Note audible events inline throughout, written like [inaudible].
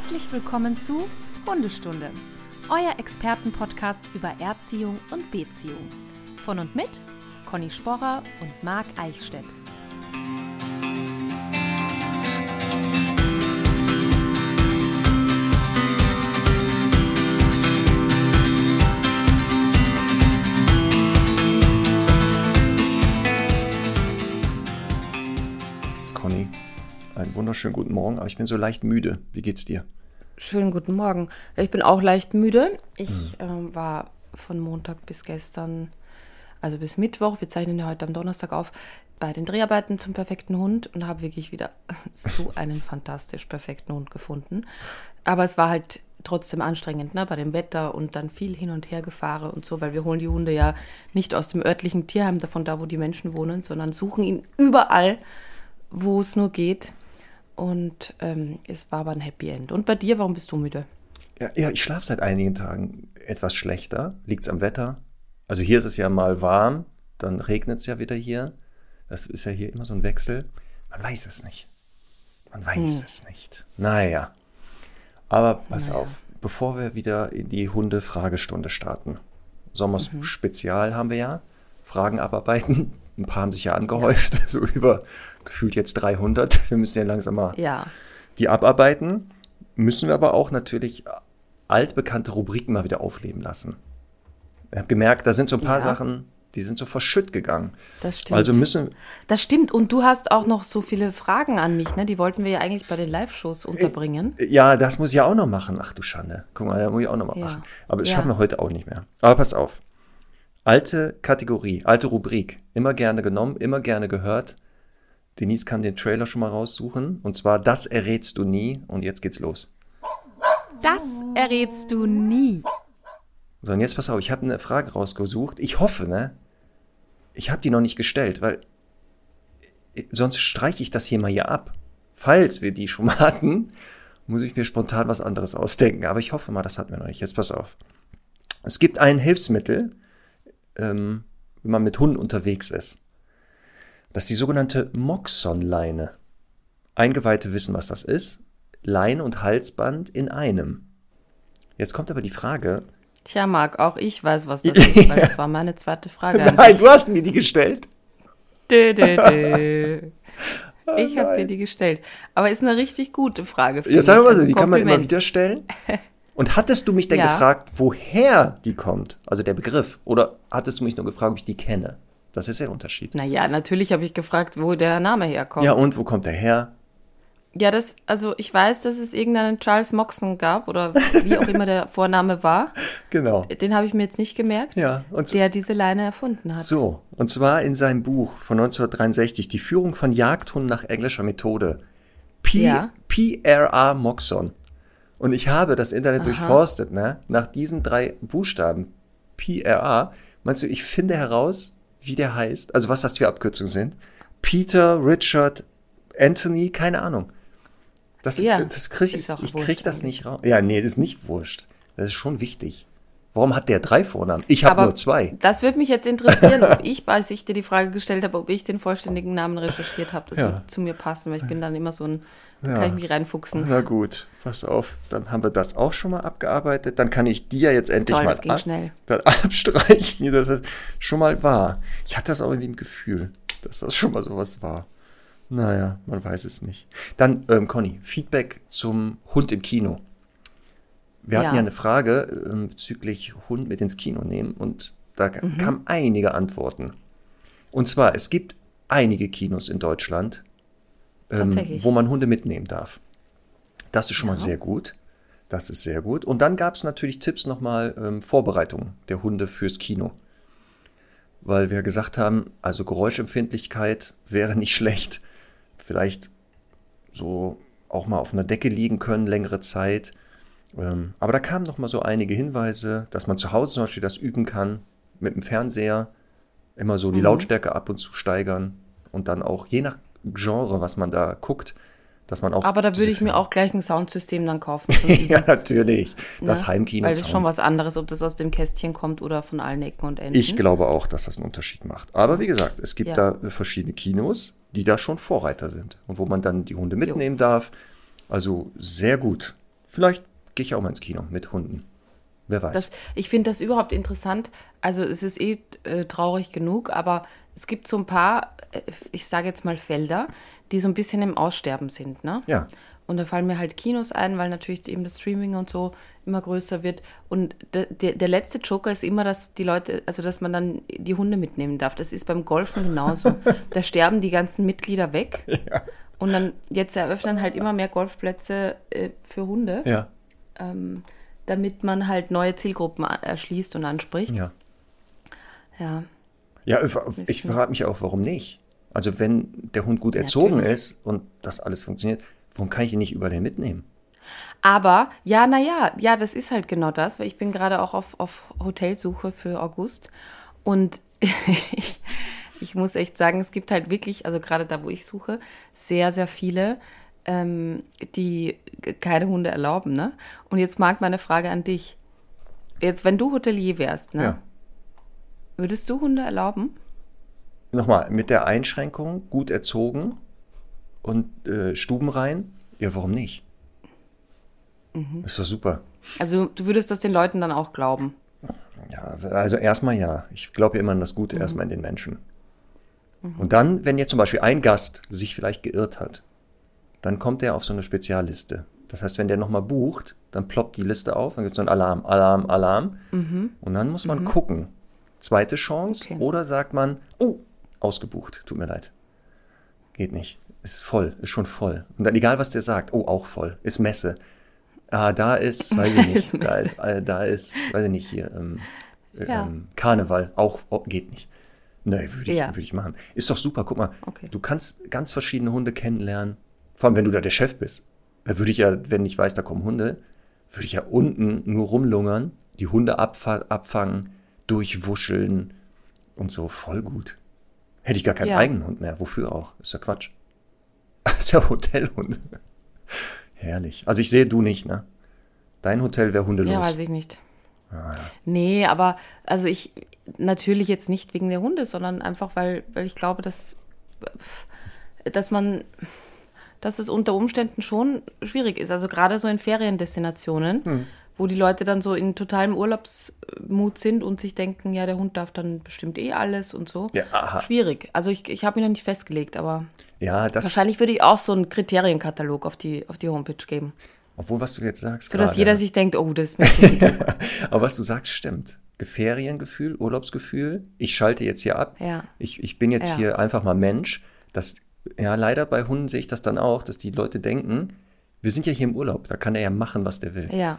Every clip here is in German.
Herzlich willkommen zu Hundestunde, euer Expertenpodcast über Erziehung und Beziehung. Von und mit Conny Sporrer und Marc Eichstädt. Conny, einen wunderschönen guten Morgen, aber ich bin so leicht müde. Wie geht's dir? Schönen guten Morgen. Ich bin auch leicht müde. Ich ähm, war von Montag bis gestern, also bis Mittwoch, wir zeichnen ja heute am Donnerstag auf, bei den Dreharbeiten zum perfekten Hund und habe wirklich wieder [laughs] so einen fantastisch perfekten Hund gefunden. Aber es war halt trotzdem anstrengend, ne, bei dem Wetter und dann viel hin und her gefahren und so, weil wir holen die Hunde ja nicht aus dem örtlichen Tierheim, davon da, wo die Menschen wohnen, sondern suchen ihn überall, wo es nur geht. Und ähm, es war aber ein Happy End. Und bei dir, warum bist du müde? Ja, ja ich schlafe seit einigen Tagen etwas schlechter. Liegt's am Wetter? Also hier ist es ja mal warm, dann regnet es ja wieder hier. Das ist ja hier immer so ein Wechsel. Man weiß es nicht. Man weiß Hm. es nicht. Naja. Aber pass Naja. auf, bevor wir wieder in die Hunde-Fragestunde starten. Sommerspezial haben wir ja. Fragen abarbeiten. Ein paar haben sich ja angehäuft, [laughs] so über gefühlt jetzt 300. Wir müssen ja langsam mal Ja, die abarbeiten, müssen wir aber auch natürlich altbekannte Rubriken mal wieder aufleben lassen. Ich habe gemerkt, da sind so ein paar Ja. Sachen, die sind so verschütt gegangen. das stimmt. Also müssen, das stimmt. Und du hast auch noch so viele Fragen an mich, ne? Die wollten wir ja eigentlich bei den Live-Shows unterbringen. ja, das muss ich ja auch noch machen. Ach du Schande. Guck mal, da muss ich auch noch mal Ja. machen. Aber das Ja. schaffen wir heute auch nicht mehr. Aber pass auf. Alte Kategorie, alte Rubrik. Immer gerne genommen, immer gerne gehört. Denise kann den Trailer schon mal raussuchen. Und zwar, das errätst du nie. Und jetzt geht's los. Das errätst du nie. So, und jetzt pass auf, ich habe eine Frage rausgesucht. Ich hoffe, ne? Ich habe die noch nicht gestellt, weil äh, sonst streiche ich das hier mal hier ab. Falls wir die schon mal [laughs] hatten, muss ich mir spontan was anderes ausdenken. Aber ich hoffe mal, das hatten wir noch nicht. Jetzt pass auf. Es gibt ein Hilfsmittel, ähm, wenn man mit Hunden unterwegs ist. Das ist die sogenannte Moxon-Leine. Eingeweihte wissen, was das ist. Leine und Halsband in einem. Jetzt kommt aber die Frage, Tja, Marc, auch ich weiß, was das [laughs] ist, weil das war meine zweite Frage [laughs] Nein, du hast mir die gestellt. Dö, dö, dö. [laughs] Ich habe dir die gestellt. Aber ist eine richtig gute Frage. finde Ja, sag mal so, Also die kann man immer wieder stellen. Und hattest du mich denn Ja. gefragt, woher die kommt? Also der Begriff. Oder hattest du mich nur gefragt, ob ich die kenne? Das ist der Unterschied. Naja, natürlich habe ich gefragt, wo der Name herkommt. Ja, und wo kommt der her? Ja, das, also ich weiß, dass es irgendeinen Charles Moxon gab oder wie auch immer der [laughs] Vorname war. Genau. Den habe ich mir jetzt nicht gemerkt, Ja, und der diese Leine erfunden hat. so. Und zwar in seinem Buch von 1963, Die Führung von Jagdhunden nach englischer Methode. P Ja. PRA Moxon. Und ich habe das Internet durchforstet, ne? Nach diesen drei Buchstaben. PRA. Meinst du, ich finde heraus, wie der heißt? Also was das für Abkürzungen sind? Peter, Richard, Anthony, keine Ahnung. Das, Ja, das krieg ich, ist auch ich wurscht krieg das nicht raus. Ja, nee, das ist nicht wurscht. Das ist schon wichtig. Warum hat der drei Vornamen? Ich habe nur zwei. Das würde mich jetzt interessieren, ob ich, als ich dir die Frage gestellt habe, ob ich den vollständigen Namen recherchiert habe. Das Ja. wird zu mir passen, weil ich bin dann immer so ein, Ja. kann ich mich reinfuchsen. Na gut, pass auf, dann haben wir das auch schon mal abgearbeitet. Dann kann ich dir jetzt endlich Toll, mal das ging schnell. dann [laughs] abstreichen, hier, dass es schon mal war. Ich hatte das auch irgendwie im Gefühl, dass das schon mal sowas war. Naja, man weiß es nicht. Dann, ähm, Conny, Feedback zum Hund im Kino. Wir hatten Ja. ja eine Frage ähm, bezüglich Hund mit ins Kino nehmen und da Mhm. kamen einige Antworten. Und zwar, es gibt einige Kinos in Deutschland, ähm, wo man Hunde mitnehmen darf. Das ist schon mal Ja. sehr gut. Das ist sehr gut. Und dann gab es natürlich Tipps nochmal, ähm, Vorbereitung der Hunde fürs Kino. Weil wir gesagt haben, also Geräuschempfindlichkeit wäre nicht [laughs] schlecht. Vielleicht so auch mal auf einer Decke liegen können, längere Zeit. Ähm, aber da kamen noch mal so einige Hinweise, dass man zu Hause zum Beispiel das üben kann, mit dem Fernseher immer so die Mhm. Lautstärke ab und zu steigern und dann auch je nach Genre, was man da guckt, dass man auch. Aber da würde ich mir auch gleich ein Soundsystem dann kaufen. [laughs] ja, natürlich. Das Ne? Heimkino. Weil das ist schon was anderes, ob das aus dem Kästchen kommt oder von allen Ecken und Enden. Ich glaube auch, dass das einen Unterschied macht. Aber wie gesagt, es gibt Ja. da verschiedene Kinos, die da schon Vorreiter sind und wo man dann die Hunde mitnehmen darf. Also sehr gut. Vielleicht gehe ich auch mal ins Kino mit Hunden. Wer weiß. Das, ich finde das überhaupt interessant. Also es ist eh äh, traurig genug, aber es gibt so ein paar, äh, ich sage jetzt mal Felder, die so ein bisschen im Aussterben sind. Ne? ja. Und da fallen mir halt Kinos ein, weil natürlich eben das Streaming und so immer größer wird. Und der, der, der letzte Joker ist immer, dass die Leute, also dass man dann die Hunde mitnehmen darf. Das ist beim Golfen genauso. [laughs] da sterben die ganzen Mitglieder weg. Und dann jetzt eröffnen halt immer mehr Golfplätze äh, für Hunde, Ja. ähm, damit man halt neue Zielgruppen erschließt und anspricht. Ja. Ja. Ja, ich- ich frage mich auch, warum nicht? Also wenn der Hund gut erzogen Natürlich. ist und das alles funktioniert, warum kann ich ihn nicht überall mitnehmen? Aber, ja, naja, ja, das ist halt genau das, weil ich bin gerade auch auf, auf Hotelsuche für August und [laughs] ich, ich muss echt sagen, es gibt halt wirklich, also gerade da, wo ich suche, sehr, sehr viele, ähm, die keine Hunde erlauben, ne? Und jetzt mag meine Frage an dich. Jetzt, wenn du Hotelier wärst, ne? Ja. Würdest du Hunde erlauben? Nochmal, mit der Einschränkung, gut erzogen und äh, stubenrein, ja, warum nicht? Mhm. Ist doch super. Also du würdest das den Leuten dann auch glauben. Ja, also erstmal ja. Ich glaube ja immer an das Gute erstmal in den Menschen. Und dann, wenn jetzt zum Beispiel ein Gast sich vielleicht geirrt hat, dann kommt er auf so eine Spezialliste. Das heißt, wenn der nochmal bucht, dann ploppt die Liste auf, dann gibt es so einen Alarm, Alarm, Alarm. Und dann muss man gucken. Zweite Chance Okay. oder sagt man, oh, ausgebucht, tut mir leid. Geht nicht. Ist voll, ist schon voll. Und dann egal, was der sagt, oh, auch voll, ist Messe. Ah, da ist, [laughs] weiß ich Ist nicht, da Messe. ist, äh, da ist, weiß ich nicht, hier, ähm, äh, Ja. ähm, Karneval, auch, oh, geht nicht. Nee, würde ich, Ja. würde ich machen. Ist doch super, guck mal, Okay. du kannst ganz verschiedene Hunde kennenlernen. Vor allem, wenn du da der Chef bist. Da würde ich ja, wenn ich weiß, da kommen Hunde, würde ich ja unten nur rumlungern, die Hunde abfa abfangen, durchwuscheln und so, voll gut. Hätte ich gar keinen Ja. eigenen Hund mehr. Wofür auch? Ist ja Quatsch. [laughs] ist ja Hotelhund. Herrlich. Also ich sehe du nicht, ne? Dein Hotel wäre hundelos. Ja, weiß ich nicht. Nee, aber also ich natürlich jetzt nicht wegen der Hunde, sondern einfach, weil, weil ich glaube, dass, dass man, dass es unter Umständen schon schwierig ist. Also gerade so in Feriendestinationen, wo die Leute dann so in totalem Urlaubsmut sind und sich denken, ja, der Hund darf dann bestimmt eh alles und so. Ja, aha. Schwierig. Also ich, ich habe mich noch nicht festgelegt, aber Ja, wahrscheinlich würde ich auch so einen Kriterienkatalog auf die, auf die Homepage geben. obwohl was du jetzt sagst, Sodass gerade- jeder sich denkt, oh, das ist mir. [laughs] Aber was du sagst, stimmt. Feriengefühl, Urlaubsgefühl. Ich schalte jetzt hier ab. Ja. Ich, ich bin jetzt Ja. hier einfach mal Mensch. Das, ja, leider bei Hunden sehe ich das dann auch, dass die Leute denken, wir sind ja hier im Urlaub, da kann er ja machen, was der will. Ja.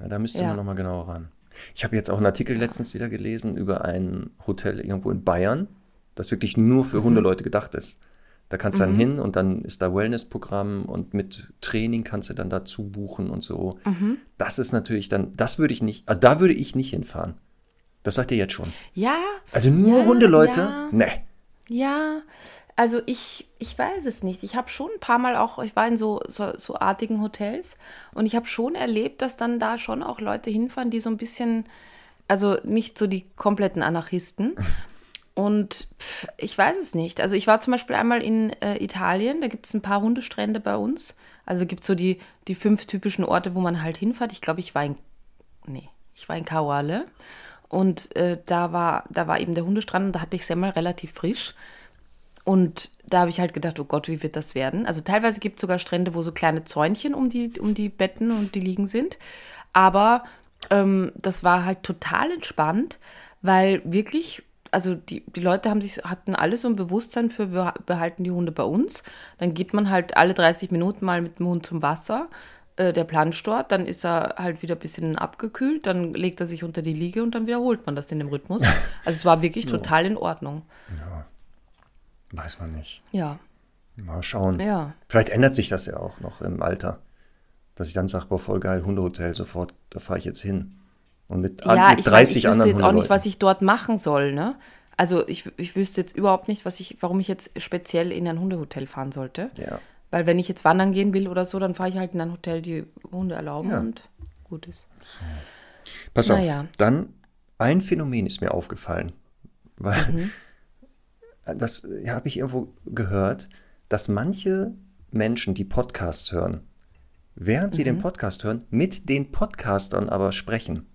Ja, da müsste Ja. man nochmal genauer ran. Ich habe jetzt auch einen Artikel letztens wieder gelesen über ein Hotel irgendwo in Bayern, das wirklich nur Mhm. für Hundeleute gedacht ist. Da kannst du dann hin und dann ist da Wellnessprogramm und mit Training kannst du dann dazu buchen und so. Mhm. Das ist natürlich dann, das würde ich nicht, also da würde ich nicht hinfahren. Das sagt ihr jetzt schon. Ja. Also nur ja, Hundeleute? Ja, Nee. ja. Also ich, ich weiß es nicht. Ich habe schon ein paar Mal auch, ich war in so, so, so artigen Hotels und ich habe schon erlebt, dass dann da schon auch Leute hinfahren, die so ein bisschen, also nicht so die kompletten Anarchisten. Und pff, ich weiß es nicht. Also ich war zum Beispiel einmal in äh, Italien, da gibt es ein paar Hundestrände bei uns. Also gibt es so die, die fünf typischen Orte, wo man halt hinfährt. Ich glaube, ich war in, nee, ich war in Kauale. Und äh, da, war, da war eben der Hundestrand und da hatte ich Semmel relativ frisch. Und da habe ich halt gedacht, oh Gott, wie wird das werden? Also teilweise gibt es sogar Strände, wo so kleine Zäunchen um die, um die Betten und die Liegen sind. Aber ähm, das war halt total entspannt, weil wirklich, also die, die Leute haben sich, hatten alle so ein Bewusstsein für, wir behalten die Hunde bei uns. Dann geht man halt alle 30 Minuten mal mit dem Hund zum Wasser. Äh, der planscht dort, dann ist er halt wieder ein bisschen abgekühlt, dann legt er sich unter die Liege und dann wiederholt man das in dem Rhythmus. [laughs] Also es war wirklich total in Ordnung. Weiß man nicht. Ja, Mal schauen. ja. Vielleicht ändert sich das ja auch noch im Alter. Dass ich dann sage, boah, voll geil, Hundehotel, sofort, da fahre ich jetzt hin. Und mit, ja, mit ich, 30 weiß, ich wüsste anderen jetzt auch nicht, was ich dort machen soll, ne? Also ich, ich wüsste jetzt überhaupt nicht, was ich, warum ich jetzt speziell in ein Hundehotel fahren sollte. Ja. Weil wenn ich jetzt wandern gehen will oder so, dann fahre ich halt in ein Hotel, die Hunde erlauben Ja. und gut ist. Pass auf, Naja. dann ein Phänomen ist mir aufgefallen. Weil Mhm. Das ja, habe ich irgendwo gehört, dass manche Menschen, die Podcasts hören, während sie Mhm. den Podcast hören, mit den Podcastern aber sprechen.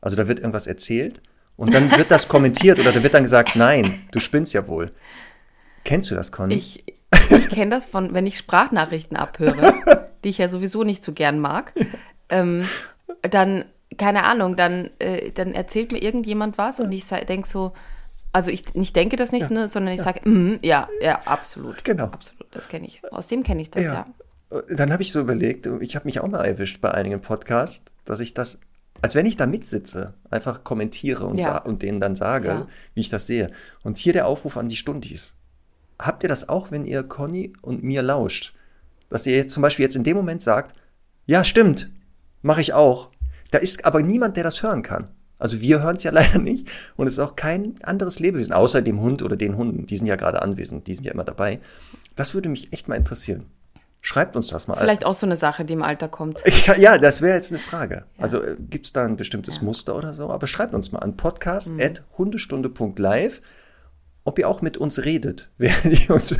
Also da wird irgendwas erzählt und dann wird das [laughs] kommentiert oder da wird dann gesagt, nein, du spinnst ja wohl. Kennst du das, Conny? Ich, ich kenne das von, wenn ich Sprachnachrichten abhöre, [laughs] die ich ja sowieso nicht so gern mag, ähm, dann, keine Ahnung, dann, äh, dann erzählt mir irgendjemand was und ich denke so, also ich nicht denke das nicht, ne, sondern ich sage, mm, ja, ja, absolut. Genau. Absolut, das kenne ich. Aus dem kenne ich das, ja. Dann habe ich so überlegt, ich habe mich auch mal erwischt bei einigen Podcasts, dass ich das, als wenn ich da mitsitze, einfach kommentiere und, Ja. und denen dann sage, Ja. wie ich das sehe. Und hier der Aufruf an die Stundis. Habt ihr das auch, wenn ihr Conny und mir lauscht? Dass ihr jetzt zum Beispiel jetzt in dem Moment sagt, ja, stimmt, mache ich auch. Da ist aber niemand, der das hören kann. Also wir hören es ja [laughs] leider nicht und es ist auch kein anderes Lebewesen, außer dem Hund oder den Hunden. Die sind ja gerade anwesend, die sind ja immer dabei. Das würde mich echt mal interessieren. Schreibt uns das mal. Vielleicht auch so eine Sache, die im Alter kommt. [laughs] Ich Ja, das wäre jetzt eine Frage. Also gibt es da ein bestimmtes Muster oder so? Aber schreibt uns mal an podcast.hundestunde.live, ob ihr auch mit uns redet, [laughs] während ihr uns,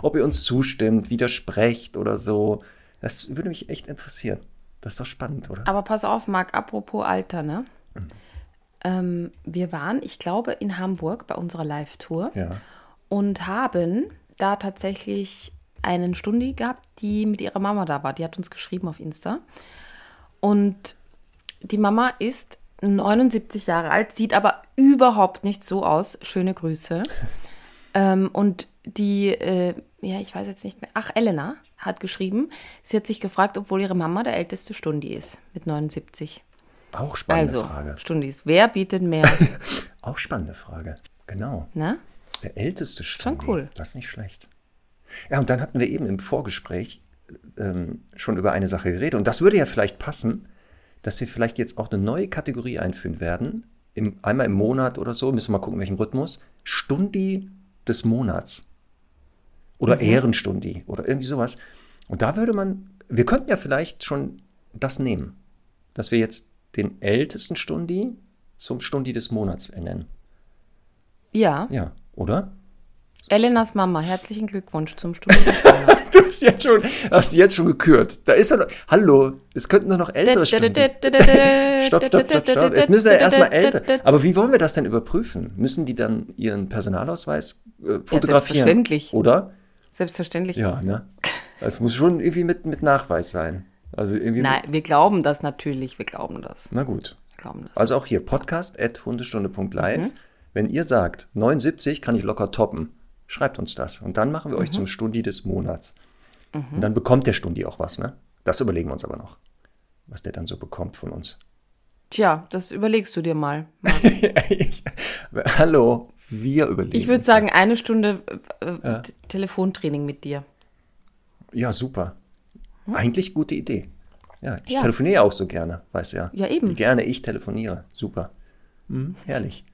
ob ihr uns zustimmt, widersprecht oder so. Das würde mich echt interessieren. Das ist doch spannend, oder? Aber pass auf, Marc, apropos Alter, ne? Mhm. Ähm, wir waren, ich glaube, in Hamburg bei unserer Live-Tour Ja. und haben da tatsächlich einen Stundi gehabt, die mit ihrer Mama da war. Die hat uns geschrieben auf Insta. Und die Mama ist 79 Jahre alt, sieht aber überhaupt nicht so aus. Schöne Grüße. [laughs] ähm, und die, äh, ja, ich weiß jetzt nicht mehr, ach, Elena hat geschrieben, sie hat sich gefragt, obwohl ihre Mama der älteste Stundi ist, mit 79. Auch spannende Also, Frage. Stundis, wer bietet mehr? [laughs] Auch spannende Frage. Genau. ne? Der älteste Stundi. cool. Das ist nicht schlecht. Ja, und dann hatten wir eben im Vorgespräch ähm, schon über eine Sache geredet. Und das würde ja vielleicht passen, dass wir vielleicht jetzt auch eine neue Kategorie einführen werden. Im, einmal im Monat oder so, müssen wir mal gucken, in welchem Rhythmus. Stundi des Monats. Oder Ehrenstundi oder irgendwie sowas. Und da würde man, wir könnten ja vielleicht schon das nehmen, dass wir jetzt den ältesten Stundi zum Stundi des Monats ernennen. Ja, Ja, oder? Elenas Mama, herzlichen Glückwunsch zum Stundi des Monats. [laughs] Du hast jetzt schon, hast jetzt schon gekürt. Da ist er noch, hallo, es könnten doch noch ältere Stunden. Stopp, stopp, stopp, stopp. Jetzt müssen wir erstmal älter. Aber wie wollen wir das denn überprüfen? Müssen die dann ihren Personalausweis äh, fotografieren? selbstverständlich. Oder? Selbstverständlich. Ja, ne? Es muss schon irgendwie mit, mit Nachweis sein. Also irgendwie. Nein, wir glauben das natürlich, wir glauben das. Na gut. Wir glauben das. Also auch hier, podcast.hundestunde.live. Wenn ihr sagt, 79 kann ich locker toppen, schreibt uns das. Und dann machen wir euch zum Stundi des Monats. Und dann bekommt der Stundi auch was, ne? Das überlegen wir uns aber noch. Was der dann so bekommt von uns. Tja, das überlegst du dir mal. [laughs] ich, hallo, wir überlegen. Ich würde sagen, eine Stunde äh, äh, T- Telefontraining mit dir. Das. Ja, super. Eigentlich gute Idee. Ja, ich Ja. telefoniere auch so gerne, weißt du ja. Ja, eben. Wie gerne ich telefoniere. Super. Mhm, herrlich.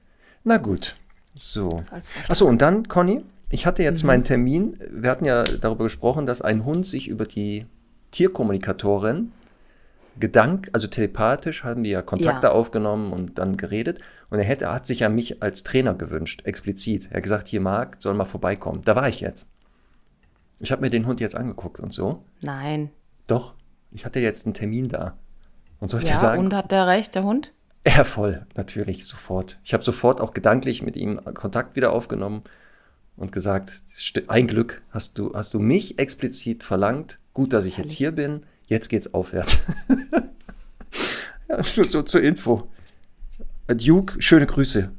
Na gut. So. Achso, und dann, Conny, ich hatte Mhm. jetzt meinen Termin. Wir hatten ja darüber gesprochen, dass ein Hund sich über die Tierkommunikatorin Gedank, also telepathisch haben die ja Kontakte Ja. aufgenommen und dann geredet. Und er hätte, er hat sich ja mich als Trainer gewünscht, explizit. Er hat gesagt, hier Marc, soll mal vorbeikommen. Da war ich jetzt. Ich habe mir den Hund jetzt angeguckt und so. Nein. Doch, ich hatte jetzt einen Termin da. Und soll ich dir Ja, sagen? und hat der recht, der Hund? Ja, voll, natürlich, sofort. Ich habe sofort auch gedanklich mit ihm Kontakt wieder aufgenommen und gesagt, "Sti- ein Glück hast du, hast du mich explizit verlangt. Gut, dass ich jetzt hier bin. Jetzt geht's aufwärts. [laughs] ja, nur so zur Info. Duke, schöne Grüße.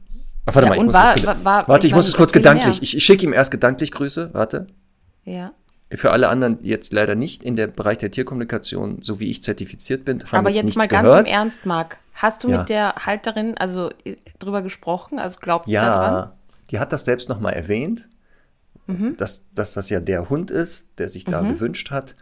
Ach, warte Ja, mal, ich muss war- war- war- warte, ich ich muss es kurz gedanklich. Ich, ich schicke ihm erst gedanklich Grüße. Warte. Ja. Für alle anderen jetzt leider nicht in der Bereich der Tierkommunikation, so wie ich zertifiziert bin, haben Aber jetzt, jetzt mal ganz gehört. im Ernst, Marc. Hast du Ja. mit der Halterin also äh, drüber gesprochen? Also glaubt ihr Ja, daran? die hat das selbst nochmal erwähnt, Mhm. dass, dass das ja der Hund ist, der sich da gewünscht hat.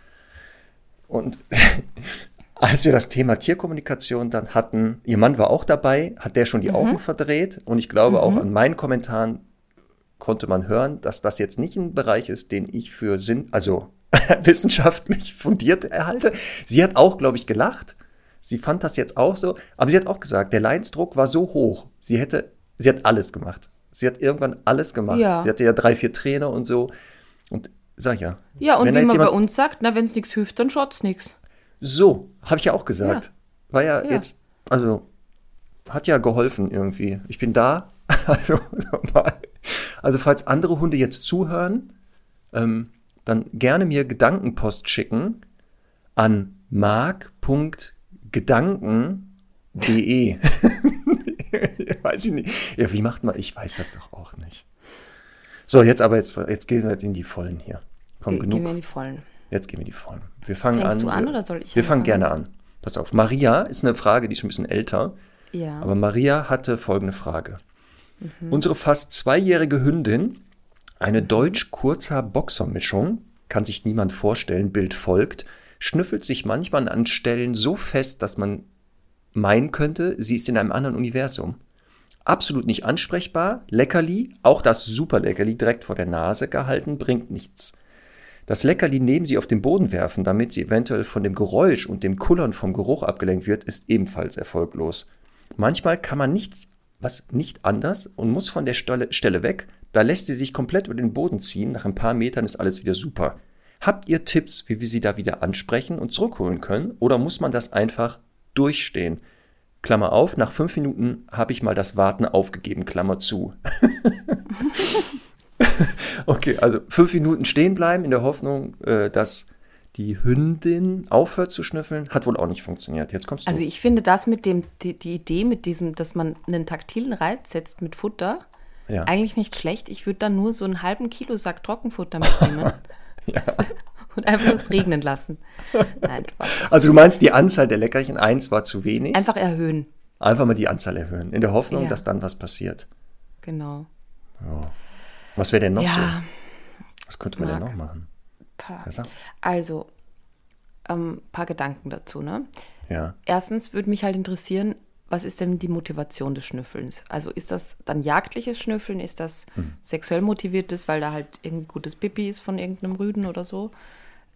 Und [laughs] als wir das Thema Tierkommunikation dann hatten, ihr Mann war auch dabei, hat der Mhm. schon die Augen verdreht. Und ich glaube, auch an meinen Kommentaren konnte man hören, dass das jetzt nicht ein Bereich ist, den ich für Sinn, also [laughs] wissenschaftlich fundiert erhalte. Sie hat auch, glaube ich, gelacht. Sie fand das jetzt auch so, aber sie hat auch gesagt, der Leidensdruck war so hoch. Sie hätte, sie hat alles gemacht. Sie hat irgendwann alles gemacht. Ja. Sie hatte ja drei, vier Trainer und so. Und sag ja. Ja, und wenn wie man bei uns sagt, na, wenn es nichts hilft, dann schaut's nichts. So, habe ich ja auch gesagt. Ja. War ja, Ja. jetzt, also hat ja geholfen irgendwie. Ich bin da. [laughs] Also, [laughs] nochmal. Also falls andere Hunde jetzt zuhören, ähm, dann gerne mir Gedankenpost schicken an mark.gedanken.de. [laughs] weiß ich nicht. Ja, wie macht man? Ich weiß das doch auch nicht. So, jetzt aber jetzt, jetzt gehen wir in die Vollen hier. Komm, Ge- genug. Gehen wir in die Vollen. Jetzt gehen wir in die Vollen. Wir fangen Fängst an. du an oder soll ich Wir fangen anfangen? gerne an. Pass auf. Maria ist eine Frage, die ist schon ein bisschen älter. Ja. Aber Maria hatte folgende Frage. Mhm. Unsere fast zweijährige Hündin, eine deutsch-kurzer Boxermischung, kann sich niemand vorstellen, Bild folgt, schnüffelt sich manchmal an Stellen so fest, dass man meinen könnte, sie ist in einem anderen Universum. Absolut nicht ansprechbar, Leckerli, auch das Superleckerli direkt vor der Nase gehalten, bringt nichts. Das Leckerli neben sie auf den Boden werfen, damit sie eventuell von dem Geräusch und dem Kullern vom Geruch abgelenkt wird, ist ebenfalls erfolglos. Manchmal kann man nichts, was nicht anders und muss von der Stelle, weg, da lässt sie sich komplett über den Boden ziehen, nach ein paar Metern ist alles wieder super. Habt ihr Tipps, wie wir sie da wieder ansprechen und zurückholen können, oder muss man das einfach durchstehen? Klammer auf, nach fünf Minuten habe ich mal das Warten aufgegeben, Klammer zu. [laughs] [laughs] okay, also fünf Minuten stehen bleiben in der Hoffnung, äh, dass die Hündin aufhört zu schnüffeln, hat wohl auch nicht funktioniert. Jetzt kommst du. Also ich finde das mit dem, die, die Idee mit diesem, dass man einen taktilen Reiz setzt mit Futter, Ja. eigentlich nicht schlecht. Ich würde dann nur so einen halben Kilo Sack Trockenfutter mitnehmen [laughs] ja. [laughs] und einfach es regnen lassen. Nein. Also du meinst, die Anzahl der Leckerchen, eins war zu wenig. Einfach erhöhen. Einfach mal die Anzahl erhöhen, in der Hoffnung, Ja. dass dann was passiert. Genau. Was wäre denn noch Ja. so? Was könnte man denn Marc. noch machen? Ja, sag. Also, ein paar Gedanken dazu. Ne? Ja. Erstens würde mich halt interessieren, was ist denn die Motivation des Schnüffelns? Also ist das dann jagdliches Schnüffeln? Ist das Hm. sexuell motiviertes, weil da halt irgendein gutes Pipi ist von irgendeinem Rüden oder so?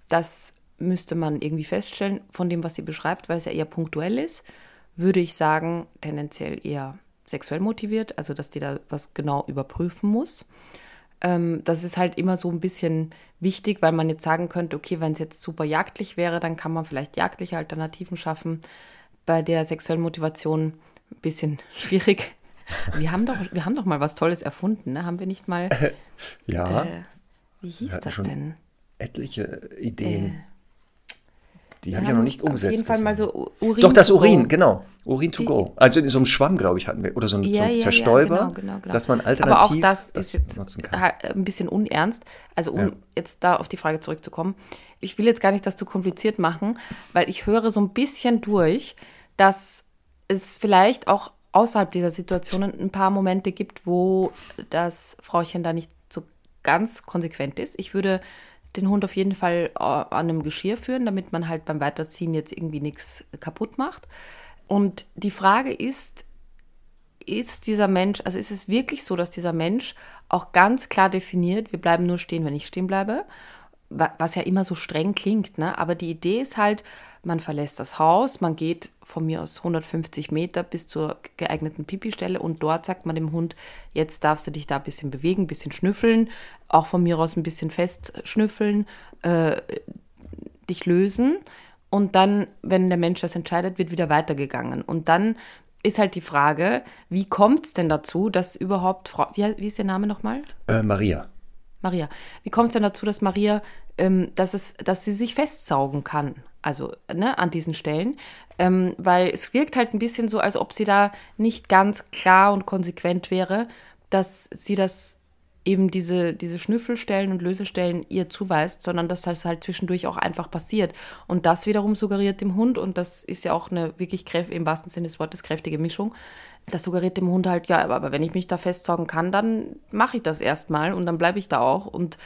Das müsste man irgendwie feststellen von dem, was sie beschreibt, weil es ja eher punktuell ist. Würde ich sagen, tendenziell eher sexuell motiviert, also dass die da was genau überprüfen muss. Ähm, das ist halt immer so ein bisschen wichtig, weil man jetzt sagen könnte, okay, wenn es jetzt super jagdlich wäre, dann kann man vielleicht jagdliche Alternativen schaffen. Bei der sexuellen Motivation ein bisschen [laughs] schwierig. Wir haben doch, wir haben doch mal was Tolles erfunden, ne? Haben wir nicht mal, [laughs] Ja, äh, wie hieß das denn? etliche Ideen. Die habe ich ja noch nicht Auf umgesetzt. jeden Fall mal gesehen. so U- Urin. Doch, das. Urin, genau. Urin to go. Also in so einem Schwamm, glaube ich, hatten wir. Oder so ein, so Ja, ein ja, ja, Zerstäuber, genau, genau, genau. dass man Aber alternativ auch das, ist jetzt nutzen kann. ha- ein bisschen unernst. Also um Ja. jetzt da auf die Frage zurückzukommen. Ich will jetzt gar nicht das zu kompliziert machen, weil ich höre so ein bisschen durch, dass es vielleicht auch außerhalb dieser Situationen ein paar Momente gibt, wo das Frauchen da nicht so ganz konsequent ist. Ich würde den Hund auf jeden Fall äh, an einem Geschirr führen, damit man halt beim Weiterziehen jetzt irgendwie nichts kaputt macht. Und die Frage ist, ist dieser Mensch, also ist es wirklich so, dass dieser Mensch auch ganz klar definiert, wir bleiben nur stehen, wenn ich stehen bleibe, was ja immer so streng klingt, ne? aber die Idee ist halt, man verlässt das Haus, man geht von mir aus 150 Meter bis zur geeigneten Pipi-Stelle und dort sagt man dem Hund, jetzt darfst du dich da ein bisschen bewegen, ein bisschen schnüffeln, auch von mir aus ein bisschen fest schnüffeln, äh, dich lösen und dann, wenn der Mensch das entscheidet, wird wieder weitergegangen. Und dann ist halt die Frage, wie kommt es denn dazu, dass überhaupt Frau, wie, wie ist ihr Name nochmal? Äh, Maria. Maria. Wie kommt es denn dazu, dass Maria, ähm, dass, es, dass sie sich festsaugen kann? Also ne, an diesen Stellen. Ähm, weil es wirkt halt ein bisschen so, als ob sie da nicht ganz klar und konsequent wäre, dass sie das eben diese, diese Schnüffelstellen und Lösestellen ihr zuweist, sondern dass das halt zwischendurch auch einfach passiert. Und das wiederum suggeriert dem Hund, und das ist ja auch eine wirklich im wahrsten Sinne des Wortes kräftige Mischung, das suggeriert dem Hund halt, ja, aber, aber wenn ich mich da festsaugen kann, dann mache ich das erstmal und dann bleibe ich da auch. Und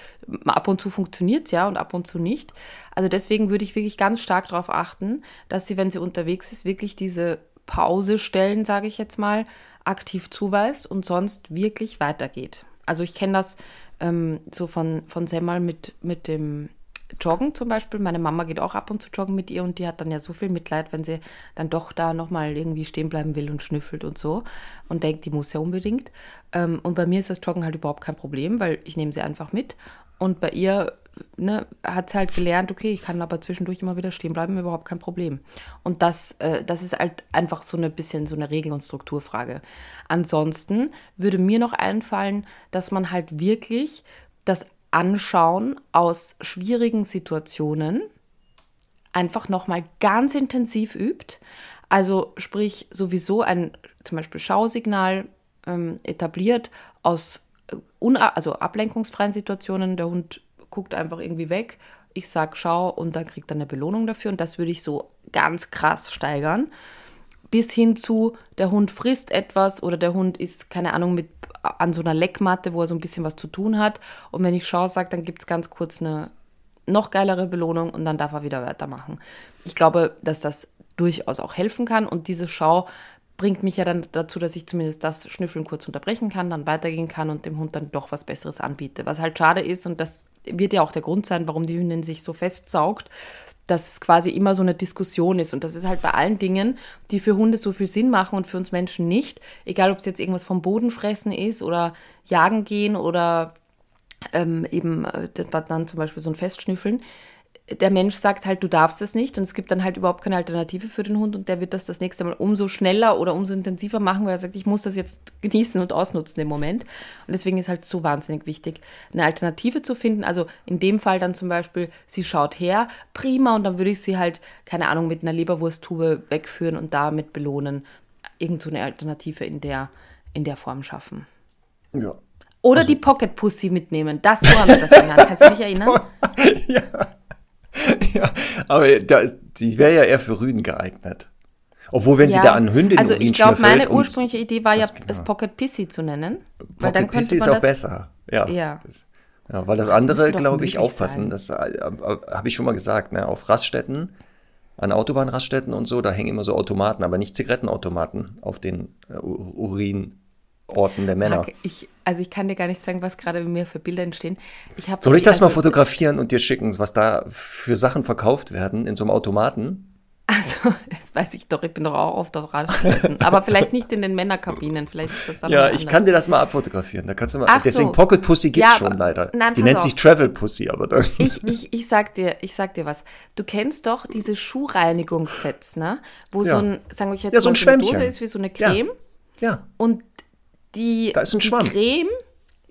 ab und zu funktioniert es ja und ab und zu nicht. Also deswegen würde ich wirklich ganz stark darauf achten, dass sie, wenn sie unterwegs ist, wirklich diese Pausestellen, sage ich jetzt mal, aktiv zuweist und sonst wirklich weitergeht. Also ich kenne das ähm, so von, von Semmel mit, mit dem Joggen zum Beispiel. Meine Mama geht auch ab und zu joggen mit ihr und die hat dann ja so viel Mitleid, wenn sie dann doch da nochmal irgendwie stehen bleiben will und schnüffelt und so und denkt, die muss ja unbedingt. Ähm, und bei mir ist das Joggen halt überhaupt kein Problem, weil ich nehme sie einfach mit. Und bei ihr ne, hat sie halt gelernt, okay, ich kann aber zwischendurch immer wieder stehen bleiben, überhaupt kein Problem. Und das, äh, das ist halt einfach so ein bisschen so eine Regel- und Strukturfrage. Ansonsten würde mir noch einfallen, dass man halt wirklich das Anschauen aus schwierigen Situationen einfach nochmal ganz intensiv übt. Also sprich sowieso ein zum Beispiel Schausignal ähm, etabliert aus also ablenkungsfreien Situationen. Der Hund guckt einfach irgendwie weg. Ich sag schau und dann kriegt er eine Belohnung dafür. Und das würde ich so ganz krass steigern. Bis hin zu, der Hund frisst etwas oder der Hund ist, keine Ahnung, mit an so einer Leckmatte, wo er so ein bisschen was zu tun hat. Und wenn ich schau sage, dann gibt es ganz kurz eine noch geilere Belohnung und dann darf er wieder weitermachen. Ich glaube, dass das durchaus auch helfen kann und diese Schau bringt mich ja dann dazu, dass ich zumindest das Schnüffeln kurz unterbrechen kann, dann weitergehen kann und dem Hund dann doch was Besseres anbiete. Was halt schade ist, und das wird ja auch der Grund sein, warum die Hündin sich so festsaugt, dass es quasi immer so eine Diskussion ist. Und das ist halt bei allen Dingen, die für Hunde so viel Sinn machen und für uns Menschen nicht. Egal, ob es jetzt irgendwas vom Boden fressen ist oder jagen gehen oder ähm, eben äh, dann zum Beispiel so ein Festschnüffeln der Mensch sagt halt, du darfst das nicht und es gibt dann halt überhaupt keine Alternative für den Hund und der wird das das nächste Mal umso schneller oder umso intensiver machen, weil er sagt, ich muss das jetzt genießen und ausnutzen im Moment. Und deswegen ist halt so wahnsinnig wichtig, eine Alternative zu finden. Also in dem Fall dann zum Beispiel, sie schaut her, prima, und dann würde ich sie halt, keine Ahnung, mit einer Leberwursttube wegführen und damit belohnen. Irgend so eine Alternative in der, in der Form schaffen. Ja. Oder also, die Pocket Pussy mitnehmen. Das so haben wir das genannt. Kannst du dich erinnern? [laughs] ja. [laughs] ja, aber da, die wäre ja eher für Rüden geeignet. Obwohl, wenn ja, sie da an Hündin Also ich glaube, meine ursprüngliche Idee war ja, genau. es Pocket Pissy zu nennen. Pocket weil dann Pissy ist auch besser. Ja. ja. ja weil das, das andere, glaube ich, aufpassen. Sein. Das äh, habe ich schon mal gesagt. Ne? Auf Raststätten, an Autobahnraststätten und so, da hängen immer so Automaten, aber nicht Zigarettenautomaten auf den äh, Urin. Orten der Männer. Ich, also ich kann dir gar nicht sagen, was gerade bei mir für Bilder entstehen. Ich Soll ich das also, mal fotografieren und dir schicken, was da für Sachen verkauft werden in so einem Automaten? Also, [laughs] das weiß ich doch, ich bin doch auch oft auf Radstätten. aber vielleicht nicht in den Männerkabinen, vielleicht ist das dann Ja, ich kann dir das mal abfotografieren. Da kannst du mal, Ach deswegen so. Pocket Pussy gibt ja, schon leider. Nein, Die nennt auf. sich Travel Pussy, aber dann. Ich, ich, ich, sag dir, ich sag dir was. Du kennst doch diese Schuhreinigungssets, ne? Wo ja. so ein, sagen wir jetzt, ja, so ein Schwämmchen. Dose ist wie so eine Creme. Ja. ja. Und die, da ist ein Schwamm. Die Creme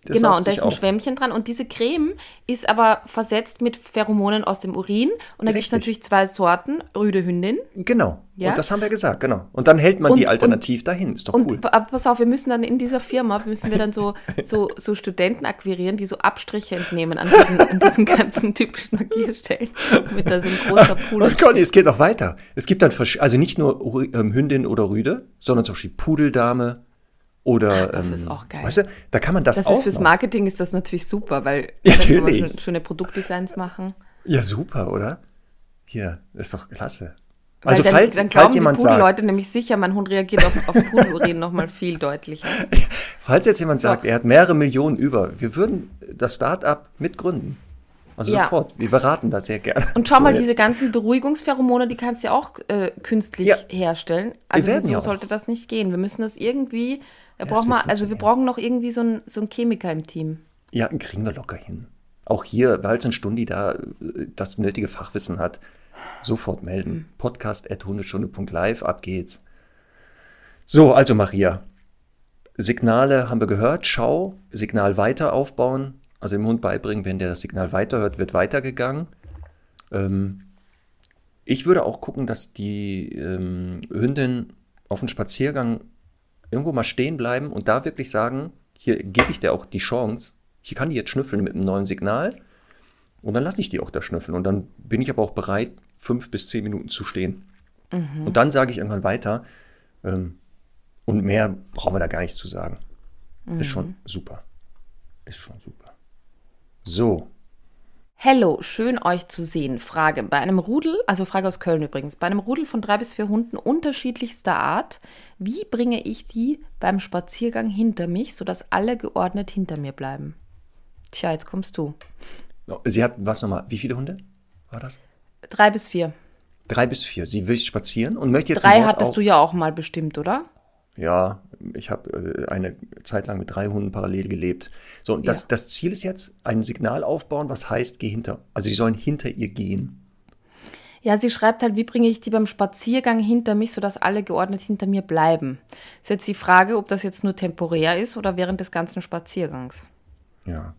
das genau, und da ist ein auf. Schwämmchen dran. Und diese Creme ist aber versetzt mit Pheromonen aus dem Urin. Und da gibt es natürlich zwei Sorten, Rüde Hündin. Genau. Ja? Und das haben wir gesagt, genau. Und dann hält man und, die alternativ und, dahin. Ist doch und, cool. Aber pass auf, wir müssen dann in dieser Firma, müssen wir dann so, so, so Studenten akquirieren, die so Abstriche entnehmen an diesen, an diesen ganzen typischen Magierstellen. Mit da so ein großer Pudel. Und Conny, es geht noch weiter. Es gibt dann, also nicht nur ähm, Hündin oder Rüde, sondern zum Beispiel Pudeldame, oder, Ach, das ähm, ist auch geil. Weißt du, da kann man das, das auch. Ist fürs Marketing ist das natürlich super, weil [laughs] ja, natürlich. kann man schöne Produktdesigns machen. Ja, super, oder? Hier, ist doch klasse. Weil also dann, falls, dann glauben falls jemand die Pudelleute nämlich sicher, mein Hund reagiert auf, auf Pudelurin nochmal viel deutlicher. [laughs] Falls jetzt jemand sagt, so. er hat mehrere Millionen über, wir würden das Start-up mitgründen. Also ja. sofort, wir beraten da sehr gerne. Und schau so mal, jetzt. diese ganzen Beruhigungspheromone, die kannst du ja auch äh, künstlich ja. herstellen. Also wieso sollte das nicht gehen? Wir müssen das irgendwie da ja, brauchen wir, also wir brauchen noch irgendwie so einen so Chemiker im Team. Ja, kriegen wir locker hin. Auch hier, weil es ein Stundi da äh, das nötige Fachwissen hat, sofort melden. Mhm. Podcast at hundestunde.live, ab geht's. So, also Maria. Signale haben wir gehört. Schau, Signal weiter aufbauen. Also dem Hund beibringen, wenn der das Signal weiterhört, wird weitergegangen. Ähm, ich würde auch gucken, dass die ähm, Hündin auf den Spaziergang irgendwo mal stehen bleiben und da wirklich sagen, hier gebe ich dir auch die Chance, hier kann die jetzt schnüffeln mit einem neuen Signal und dann lasse ich die auch da schnüffeln und dann bin ich aber auch bereit, fünf bis zehn Minuten zu stehen. Mhm. Und dann sage ich irgendwann weiter ähm, und mehr brauchen wir da gar nichts zu sagen. Mhm. Ist schon super. Ist schon super. So, Hello, schön euch zu sehen. Frage. Bei einem Rudel, also Frage aus Köln übrigens, bei einem Rudel von drei bis vier Hunden unterschiedlichster Art, wie bringe ich die beim Spaziergang hinter mich, sodass alle geordnet hinter mir bleiben? Tja, jetzt kommst du. Sie hat, was nochmal, wie viele Hunde war das? Drei bis vier. Drei bis vier. Sie will spazieren und möchte jetzt. Drei hattest du ja auch mal bestimmt, oder? Ja, Ich habe äh, eine Zeit lang mit drei Hunden parallel gelebt. So, und das, Ja. das Ziel ist jetzt, ein Signal aufbauen, was heißt, geh hinter. Also sie sollen hinter ihr gehen. Ja, sie schreibt halt, wie bringe ich die beim Spaziergang hinter mich, sodass alle geordnet hinter mir bleiben. Ist jetzt die Frage, ob das jetzt nur temporär ist oder während des ganzen Spaziergangs. Ja.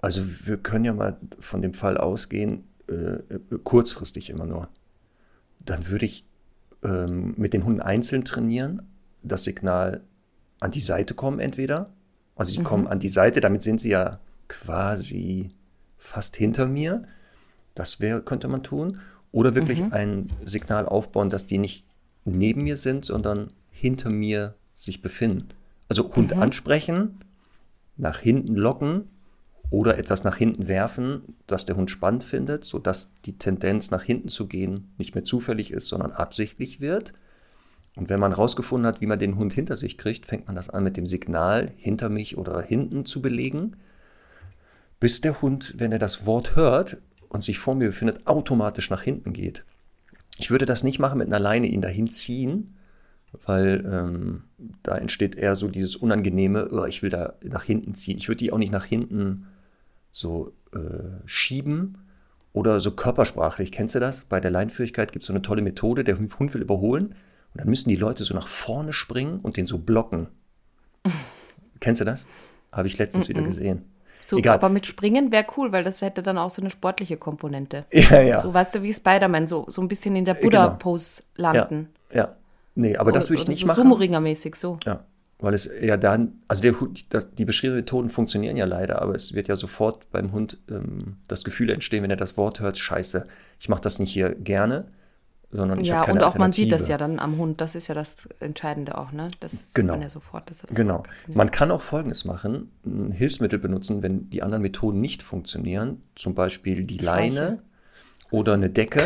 Also wir können ja mal von dem Fall ausgehen, äh, äh, kurzfristig immer nur. Dann würde ich ähm, mit den Hunden einzeln trainieren, das Signal an die Seite kommen entweder. Also sie kommen an die Seite, damit sind sie ja quasi fast hinter mir. Das wäre, könnte man tun. Oder wirklich ein Signal aufbauen, dass die nicht neben mir sind, sondern hinter mir sich befinden. Also Hund ansprechen, nach hinten locken oder etwas nach hinten werfen, das der Hund spannend findet, sodass die Tendenz nach hinten zu gehen nicht mehr zufällig ist, sondern absichtlich wird. Und wenn man rausgefunden hat, wie man den Hund hinter sich kriegt, fängt man das an mit dem Signal hinter mich oder hinten zu belegen, bis der Hund, wenn er das Wort hört und sich vor mir befindet, automatisch nach hinten geht. Ich würde das nicht machen mit einer Leine, ihn dahin ziehen, weil ähm, da entsteht eher so dieses unangenehme, oh, ich will da nach hinten ziehen. Ich würde die auch nicht nach hinten so äh, schieben oder so körpersprachlich. Kennst du das? Bei der Leinführigkeit gibt es so eine tolle Methode, der Hund will überholen und dann müssen die Leute so nach vorne springen und den so blocken. [laughs] Kennst du das? Habe ich letztens wieder gesehen. So, Egal. aber mit Springen wäre cool, weil das hätte dann auch so eine sportliche Komponente. [laughs] Ja, ja. So, weißt du, wie Spider-Man, so, so ein bisschen in der genau. Buddha-Pose ja, landen. ja. Nee, aber das würde ich nicht so machen. Sumo-Ringer-mäßig, so. Ja, weil es ja dann, also der die beschriebenen Methoden funktionieren ja leider, aber es wird ja sofort beim Hund ähm, das Gefühl entstehen, wenn er das Wort hört, scheiße, ich mache das nicht hier gerne, sondern ich Ja, habe keine und auch man sieht das ja dann am Hund. Das ist ja das Entscheidende auch, ne? Das sieht Genau. man ja sofort. Er das Genau. Man kann auch Folgendes machen: ein Hilfsmittel benutzen, wenn die anderen Methoden nicht funktionieren. Zum Beispiel die Leine oder eine Decke.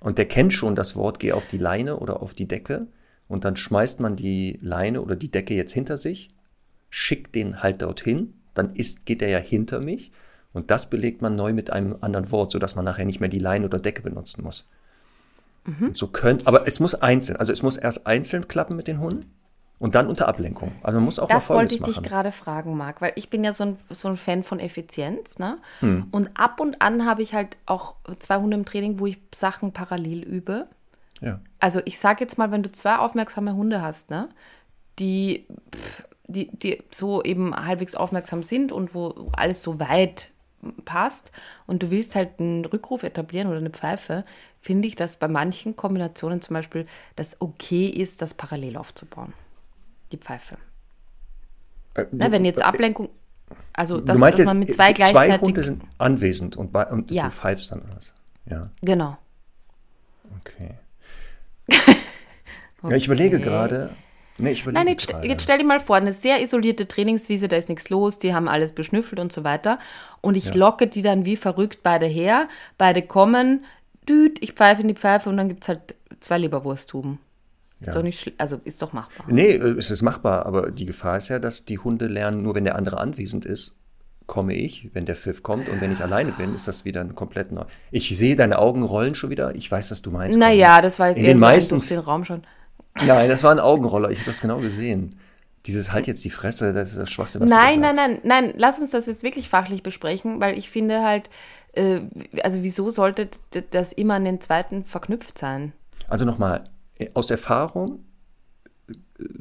Und der kennt schon das Wort, geh auf die Leine oder auf die Decke. Und dann schmeißt man die Leine oder die Decke jetzt hinter sich, schickt den halt dorthin. Dann ist, geht er ja hinter mich. Und das belegt man neu mit einem anderen Wort, sodass man nachher nicht mehr die Leine oder Decke benutzen muss. Und so könnt, aber es muss einzeln, also es muss erst einzeln klappen mit den Hunden und dann unter Ablenkung. Also man muss auch mal Das wollte ich dich gerade fragen, Marc, weil ich bin ja so ein, so ein Fan von Effizienz, ne? Hm. Und ab und an habe ich halt auch zwei Hunde im Training, wo ich Sachen parallel übe. Ja. Also ich sage jetzt mal, wenn du zwei aufmerksame Hunde hast, ne, die, pff, die, die so eben halbwegs aufmerksam sind und wo alles so weit passt und du willst halt einen Rückruf etablieren oder eine Pfeife, finde ich, dass bei manchen Kombinationen zum Beispiel das okay ist, das parallel aufzubauen. Die Pfeife. Äh, Ne, wenn jetzt Ablenkung, also dass, du meinst dass man mit zwei äh, zwei gleichzeitig. Hunde sind anwesend und, bei, und Ja. du pfeifst dann was? Ja, genau. okay. [laughs] Ja, ich überlege Okay. gerade. Nee, ich Nein, jetzt, jetzt stell dir mal vor, eine sehr isolierte Trainingswiese, da ist nichts los, die haben alles beschnüffelt und so weiter. Und ich locke die dann wie verrückt beide her, beide kommen, düt, ich pfeife in die Pfeife und dann gibt es halt zwei Leberwursttuben. Ist Ja. doch nicht also ist doch machbar. Nee, äh, es ist machbar, aber die Gefahr ist ja, dass die Hunde lernen, nur wenn der andere anwesend ist, komme ich, wenn der Pfiff kommt und wenn ich alleine bin, ist das wieder ein komplett neu. Ich sehe deine Augen rollen schon wieder. Ich weiß, was du meinst. Naja, das war jetzt In eher den so meisten den Raum schon. Nein, das war ein Augenroller. Ich habe das genau gesehen. Dieses halt jetzt die Fresse, das ist das Schwachsinn, was Nein, nein, nein, nein, lass uns das jetzt wirklich fachlich besprechen, weil ich finde halt, äh, also wieso sollte das immer an den zweiten verknüpft sein? Also nochmal, aus Erfahrung äh,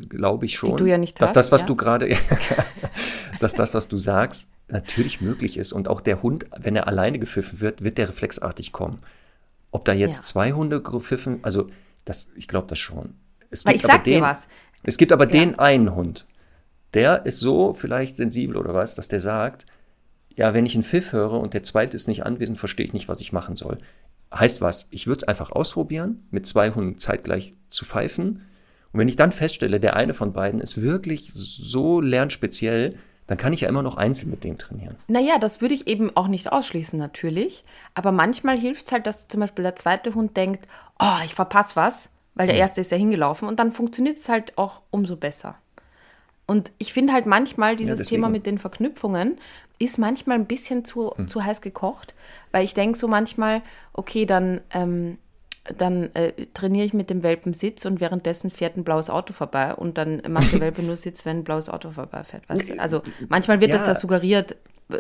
glaube ich schon, ja dass hast, das, was ja? du gerade, [laughs] dass das, was du sagst, natürlich möglich ist. Und auch der Hund, wenn er alleine gepfiffen wird, wird der reflexartig kommen. Ob da jetzt Ja. zwei Hunde gepfiffen, also das, ich glaube das schon. Es Weil gibt ich aber sag dir den, was. Es gibt aber Ja. den einen Hund, der ist so vielleicht sensibel oder was, dass der sagt, ja, wenn ich einen Pfiff höre und der zweite ist nicht anwesend, verstehe ich nicht, was ich machen soll. Heißt was, ich würde es einfach ausprobieren, mit zwei Hunden zeitgleich zu pfeifen. Und wenn ich dann feststelle, der eine von beiden ist wirklich so lernspeziell, dann kann ich ja immer noch einzeln mit dem trainieren. Naja, das würde ich eben auch nicht ausschließen, natürlich. Aber manchmal hilft es halt, dass zum Beispiel der zweite Hund denkt, oh, ich verpasse was, weil der erste ist ja hingelaufen und dann funktioniert es halt auch umso besser. Und ich finde halt manchmal dieses deswegen. Thema mit den Verknüpfungen ist manchmal ein bisschen zu, Hm. zu heiß gekocht, weil ich denke so manchmal, okay, dann ähm, dann äh, trainiere ich mit dem Welpen Sitz und währenddessen fährt ein blaues Auto vorbei und dann macht der [laughs] Welpe nur Sitz, wenn ein blaues Auto vorbeifährt. Weißt du? Also manchmal wird das Ja. ja suggeriert,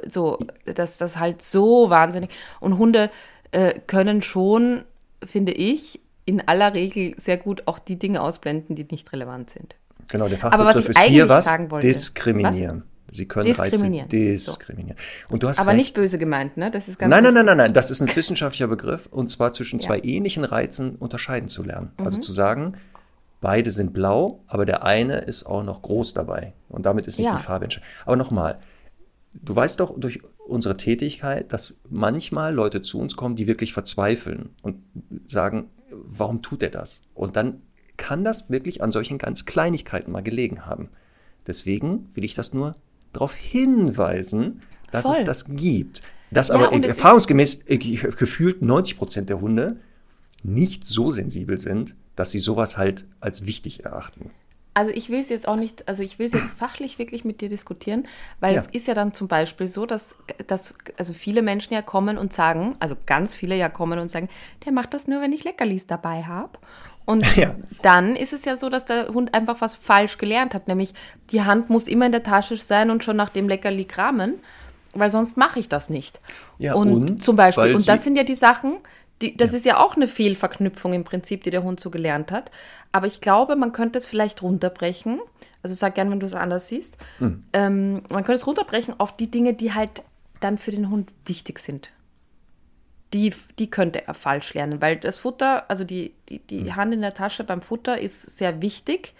so, dass das halt so wahnsinnig. Und Hunde äh, können schon, finde ich, in aller Regel sehr gut auch die Dinge ausblenden, die nicht relevant sind. Genau, der Aber was Fachbegriff ist hier was? sagen wollte- Diskriminieren. Sie können Diskriminieren. Reize diskriminieren. Und du hast Aber recht. nicht böse gemeint, ne? Das ist ganz Nein, nein, nein, nein, nein. Das ist ein wissenschaftlicher Begriff und zwar zwischen Ja. zwei ähnlichen Reizen unterscheiden zu lernen. Mhm. Also zu sagen, beide sind blau, aber der eine ist auch noch groß dabei. Und damit ist nicht Ja. die Farbe entscheidend. Aber nochmal, du weißt doch durch unsere Tätigkeit, dass manchmal Leute zu uns kommen, die wirklich verzweifeln und sagen, warum tut er das? Und dann kann das wirklich an solchen ganz Kleinigkeiten mal gelegen haben. Deswegen will ich das nur darauf hinweisen, dass es Voll. das gibt. Dass Ja, aber es erfahrungsgemäß äh, gefühlt 90 Prozent der Hunde nicht so sensibel sind, dass sie sowas halt als wichtig erachten. Also ich will es jetzt auch nicht, also ich will es jetzt fachlich wirklich mit dir diskutieren, weil Ja. es ist ja dann zum Beispiel so, dass, dass also viele Menschen ja kommen und sagen, also ganz viele ja kommen und sagen, der macht das nur, wenn ich Leckerlis dabei habe. Und [laughs] Ja. dann ist es ja so, dass der Hund einfach was falsch gelernt hat, nämlich die Hand muss immer in der Tasche sein und schon nach dem Leckerli kramen, weil sonst mache ich das nicht. Ja, und, und zum Beispiel, und das sind ja die Sachen, die, das ist ja auch eine Fehlverknüpfung im Prinzip, die der Hund so gelernt hat. Aber ich glaube, man könnte es vielleicht runterbrechen. Also sag gern, wenn du es anders siehst. Hm. Ähm, man könnte es runterbrechen auf die Dinge, die halt dann für den Hund wichtig sind. Die, die könnte er falsch lernen, weil das Futter, also die, die, die Hm. Hand in der Tasche beim Futter ist sehr wichtig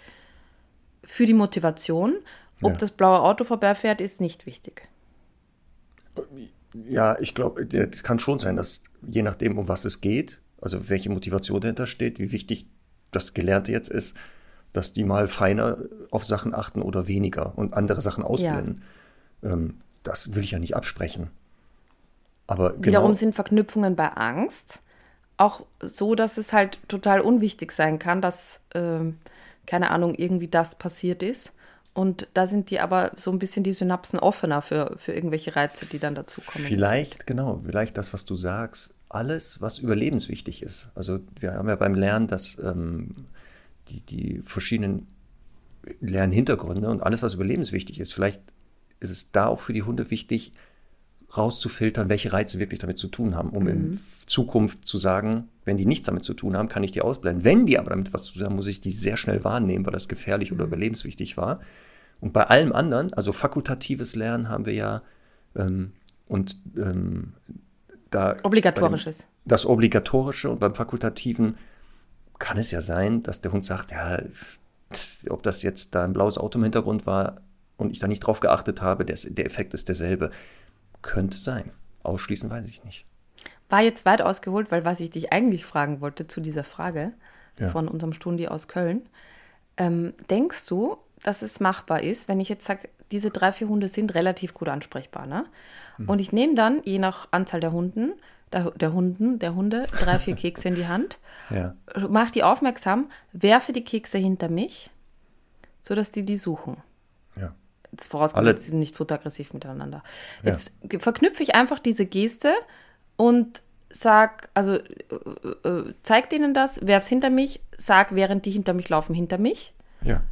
für die Motivation. Ob Ja. das blaue Auto vorbeifährt, ist nicht wichtig. Ja, ich glaube, es kann schon sein, dass je nachdem, um was es geht, also welche Motivation dahinter steht, wie wichtig das Gelernte jetzt ist, dass die mal feiner auf Sachen achten oder weniger und andere Sachen ausblenden. Ähm, das will ich ja nicht absprechen. Aber genau, Wiederum sind Verknüpfungen bei Angst auch so, dass es halt total unwichtig sein kann, dass, ähm, keine Ahnung, irgendwie das passiert ist. Und da sind die aber so ein bisschen die Synapsen offener für, für irgendwelche Reize, die dann dazukommen. Vielleicht, genau, vielleicht das, was du sagst, alles, was überlebenswichtig ist. Also wir haben ja beim Lernen das, ähm, die, die verschiedenen Lernhintergründe und alles, was überlebenswichtig ist. Vielleicht ist es da auch für die Hunde wichtig, rauszufiltern, welche Reize wirklich damit zu tun haben, um in Zukunft zu sagen, wenn die nichts damit zu tun haben, kann ich die ausblenden. Wenn die aber damit was zu tun haben, muss ich die sehr schnell wahrnehmen, weil das gefährlich oder überlebenswichtig war. Und bei allem anderen, also fakultatives Lernen haben wir ja ähm, und ähm, da Obligatorisches. dem- Das Obligatorische und beim Fakultativen kann es ja sein, dass der Hund sagt, ja, ob das jetzt da ein blaues Auto im Hintergrund war und ich da nicht drauf geachtet habe, der, der Effekt ist derselbe. Könnte sein. Ausschließen weiß ich nicht. War jetzt weit ausgeholt, weil was ich dich eigentlich fragen wollte zu dieser Frage Ja. von unserem Stundi aus Köln. Ähm, denkst du, dass es machbar ist, wenn ich jetzt sage, diese drei, vier Hunde sind relativ gut ansprechbar, ne? Und ich nehme dann, je nach Anzahl der Hunden, der, der Hunden, der Hunde, drei, vier [laughs] Kekse in die Hand, Ja. mache die aufmerksam, werfe die Kekse hinter mich, sodass die die suchen. Jetzt vorausgesetzt, Alle- sie sind nicht futteraggressiv miteinander. Ja. Jetzt verknüpfe ich einfach diese Geste und sag, also äh, äh, zeig denen das, werf's hinter mich, sag, während die hinter mich laufen, hinter mich. Ja.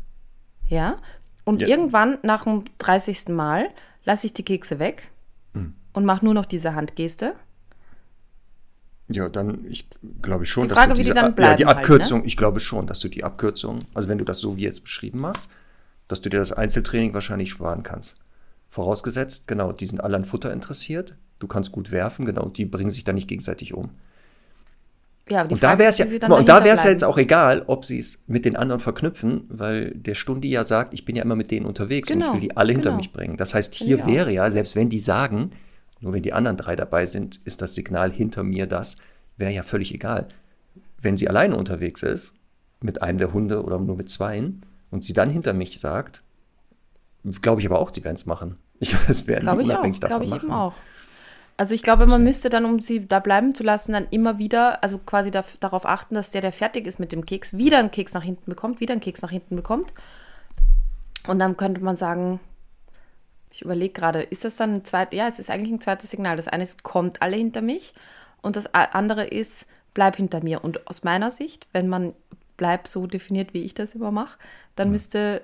Ja. Und Ja. irgendwann nach dem 30. Mal lasse ich die Kekse weg Hm. und mache nur noch diese Handgeste. Ja, dann, ich glaube schon, Die dass Frage, du wie die diese, dann Ab- ja, die bleiben halt, Abkürzung, ich glaube schon, dass du die Abkürzung, also wenn du das so wie jetzt beschrieben machst, dass du dir das Einzeltraining wahrscheinlich sparen kannst. Vorausgesetzt, genau, die sind alle an Futter interessiert, du kannst gut werfen, genau, und die bringen sich dann nicht gegenseitig um. Ja, und da Frage wäre ist, es ja, und da wäre es ja jetzt auch egal, ob sie es mit den anderen verknüpfen, weil der Stundi ja sagt, ich bin ja immer mit denen unterwegs und Genau, ich will die alle hinter genau. mich bringen. Das heißt, hier wäre ja, selbst wenn die sagen, nur wenn die anderen drei dabei sind, ist das Signal hinter mir das, wäre ja völlig egal. Wenn sie alleine unterwegs ist, mit einem der Hunde oder nur mit zweien, und sie dann hinter mich sagt, glaube ich aber auch, sie werden es machen. Ich, das werden Glaube die ich auch, unabhängig davon glaube ich machen. eben auch. Also ich glaube, man müsste dann, um sie da bleiben zu lassen, dann immer wieder, also quasi da, darauf achten, dass der, der fertig ist mit dem Keks, wieder einen Keks nach hinten bekommt, wieder einen Keks nach hinten bekommt. Und dann könnte man sagen, ich überlege gerade, ist das dann ein zweites, ja, es ist eigentlich ein zweites Signal. Das eine ist, kommt alle hinter mich und das andere ist, bleib hinter mir. Und aus meiner Sicht, wenn man bleib so definiert, wie ich das immer mache, dann müsste